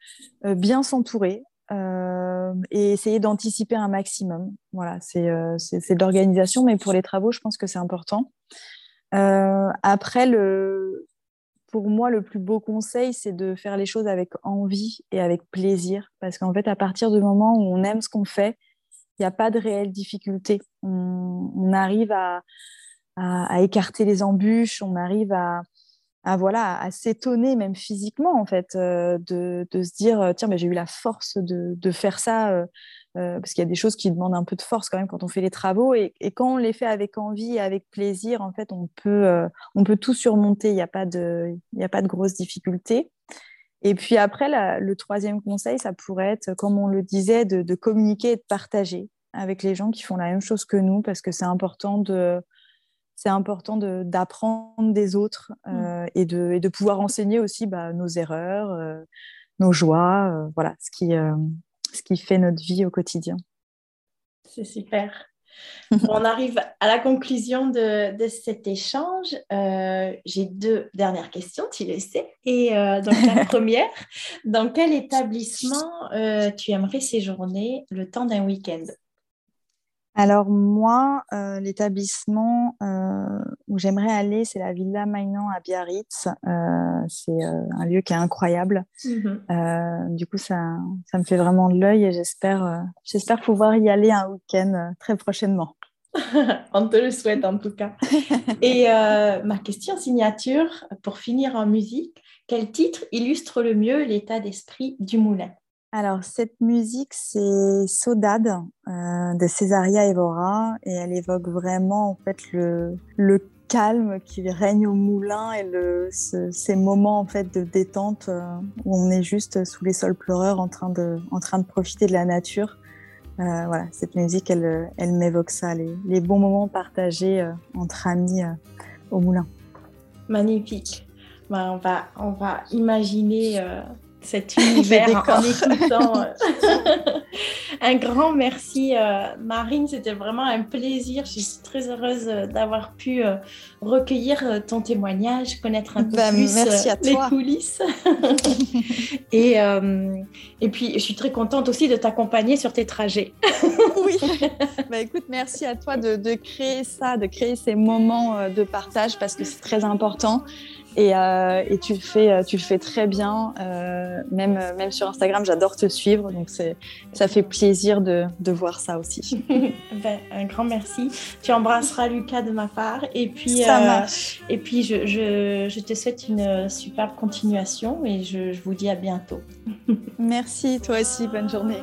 bien s'entourer et essayer d'anticiper un maximum. Voilà, c'est de l'organisation, mais pour les travaux, je pense que c'est important. Après, le, pour moi, le plus beau conseil, c'est de faire les choses avec envie et avec plaisir. Parce qu'en fait, à partir du moment où on aime ce qu'on fait, il n'y a pas de réelle difficulté. On, arrive à, écarter les embûches, on arrive à, voilà, à s'étonner même physiquement, en fait, euh, de, se dire, tiens, mais j'ai eu la force de, faire ça. Euh, euh, parce qu'il y a des choses qui demandent un peu de force quand même quand on fait les travaux. Et, quand on les fait avec envie et avec plaisir, en fait, on peut, euh, on peut tout surmonter. Il n'y a, pas de, il a pas de grosses difficultés. Et puis après, le troisième conseil, ça pourrait être, comme on le disait, de, communiquer et de partager avec les gens qui font la même chose que nous, parce que c'est important de c'est important d'apprendre des autres euh, mmh. et, de, et, de, pouvoir enseigner aussi bah, nos erreurs, nos joies, voilà, ce qui, ce qui fait notre vie au quotidien. C'est super. on arrive à la conclusion de, cet échange. Euh, j'ai deux dernières questions, tu le sais. Et euh, donc la première, dans quel établissement euh, tu aimerais séjourner le temps d'un week-end? Alors moi, euh, l'établissement euh, où j'aimerais aller, c'est la Villa Mainan à Biarritz. Euh, c'est un lieu qui est incroyable. Mhm. du coup, ça, ça me fait vraiment de l'œil et j'espère, j'espère pouvoir y aller un week-end très prochainement. On te le souhaite en tout cas. Et ma question signature, pour finir en musique, quel titre illustre le mieux l'état d'esprit du moulin? Alors, cette musique, c'est Sodade euh, de Césaria Evora et elle évoque vraiment en fait le, calme qui règne au moulin et le, ces moments en fait de détente euh, où on est juste sous les sols pleureurs en train de, en train de profiter de la nature. Euh, voilà, cette musique, elle, elle m'évoque ça, les, bons moments partagés entre amis au moulin. Magnifique. Ben, on, va, on va imaginer cet univers en écoutant. Euh, un grand merci, euh, Marine. C'était vraiment un plaisir. Je suis très heureuse euh, d'avoir pu recueillir ton témoignage, connaître un peu bah, plus les coulisses. et, et puis, je suis très contente aussi de t'accompagner sur tes trajets. oui. Bah, écoute, merci à toi de, de, créer ça, de créer ces moments de partage parce que c'est très important. Euh, et, tu, le fais, euh, tu le fais très bien. Euh, même, même sur Instagram, j'adore te suivre. Donc, ça fait plaisir de, de voir ça aussi. Ben, un grand merci. Tu embrasseras Lucas de ma part. Et puis, ça marche. Et puis je, je, je, te souhaite une superbe continuation et je, je vous dis à bientôt. merci, toi aussi. Bonne journée.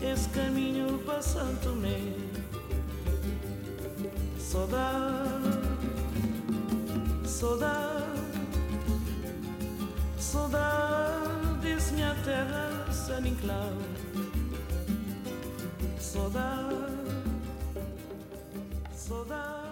Para para Santo Tomé. Saudade, saudade, saudades minha terra, San Inclau. Saudade, saudade, saudade.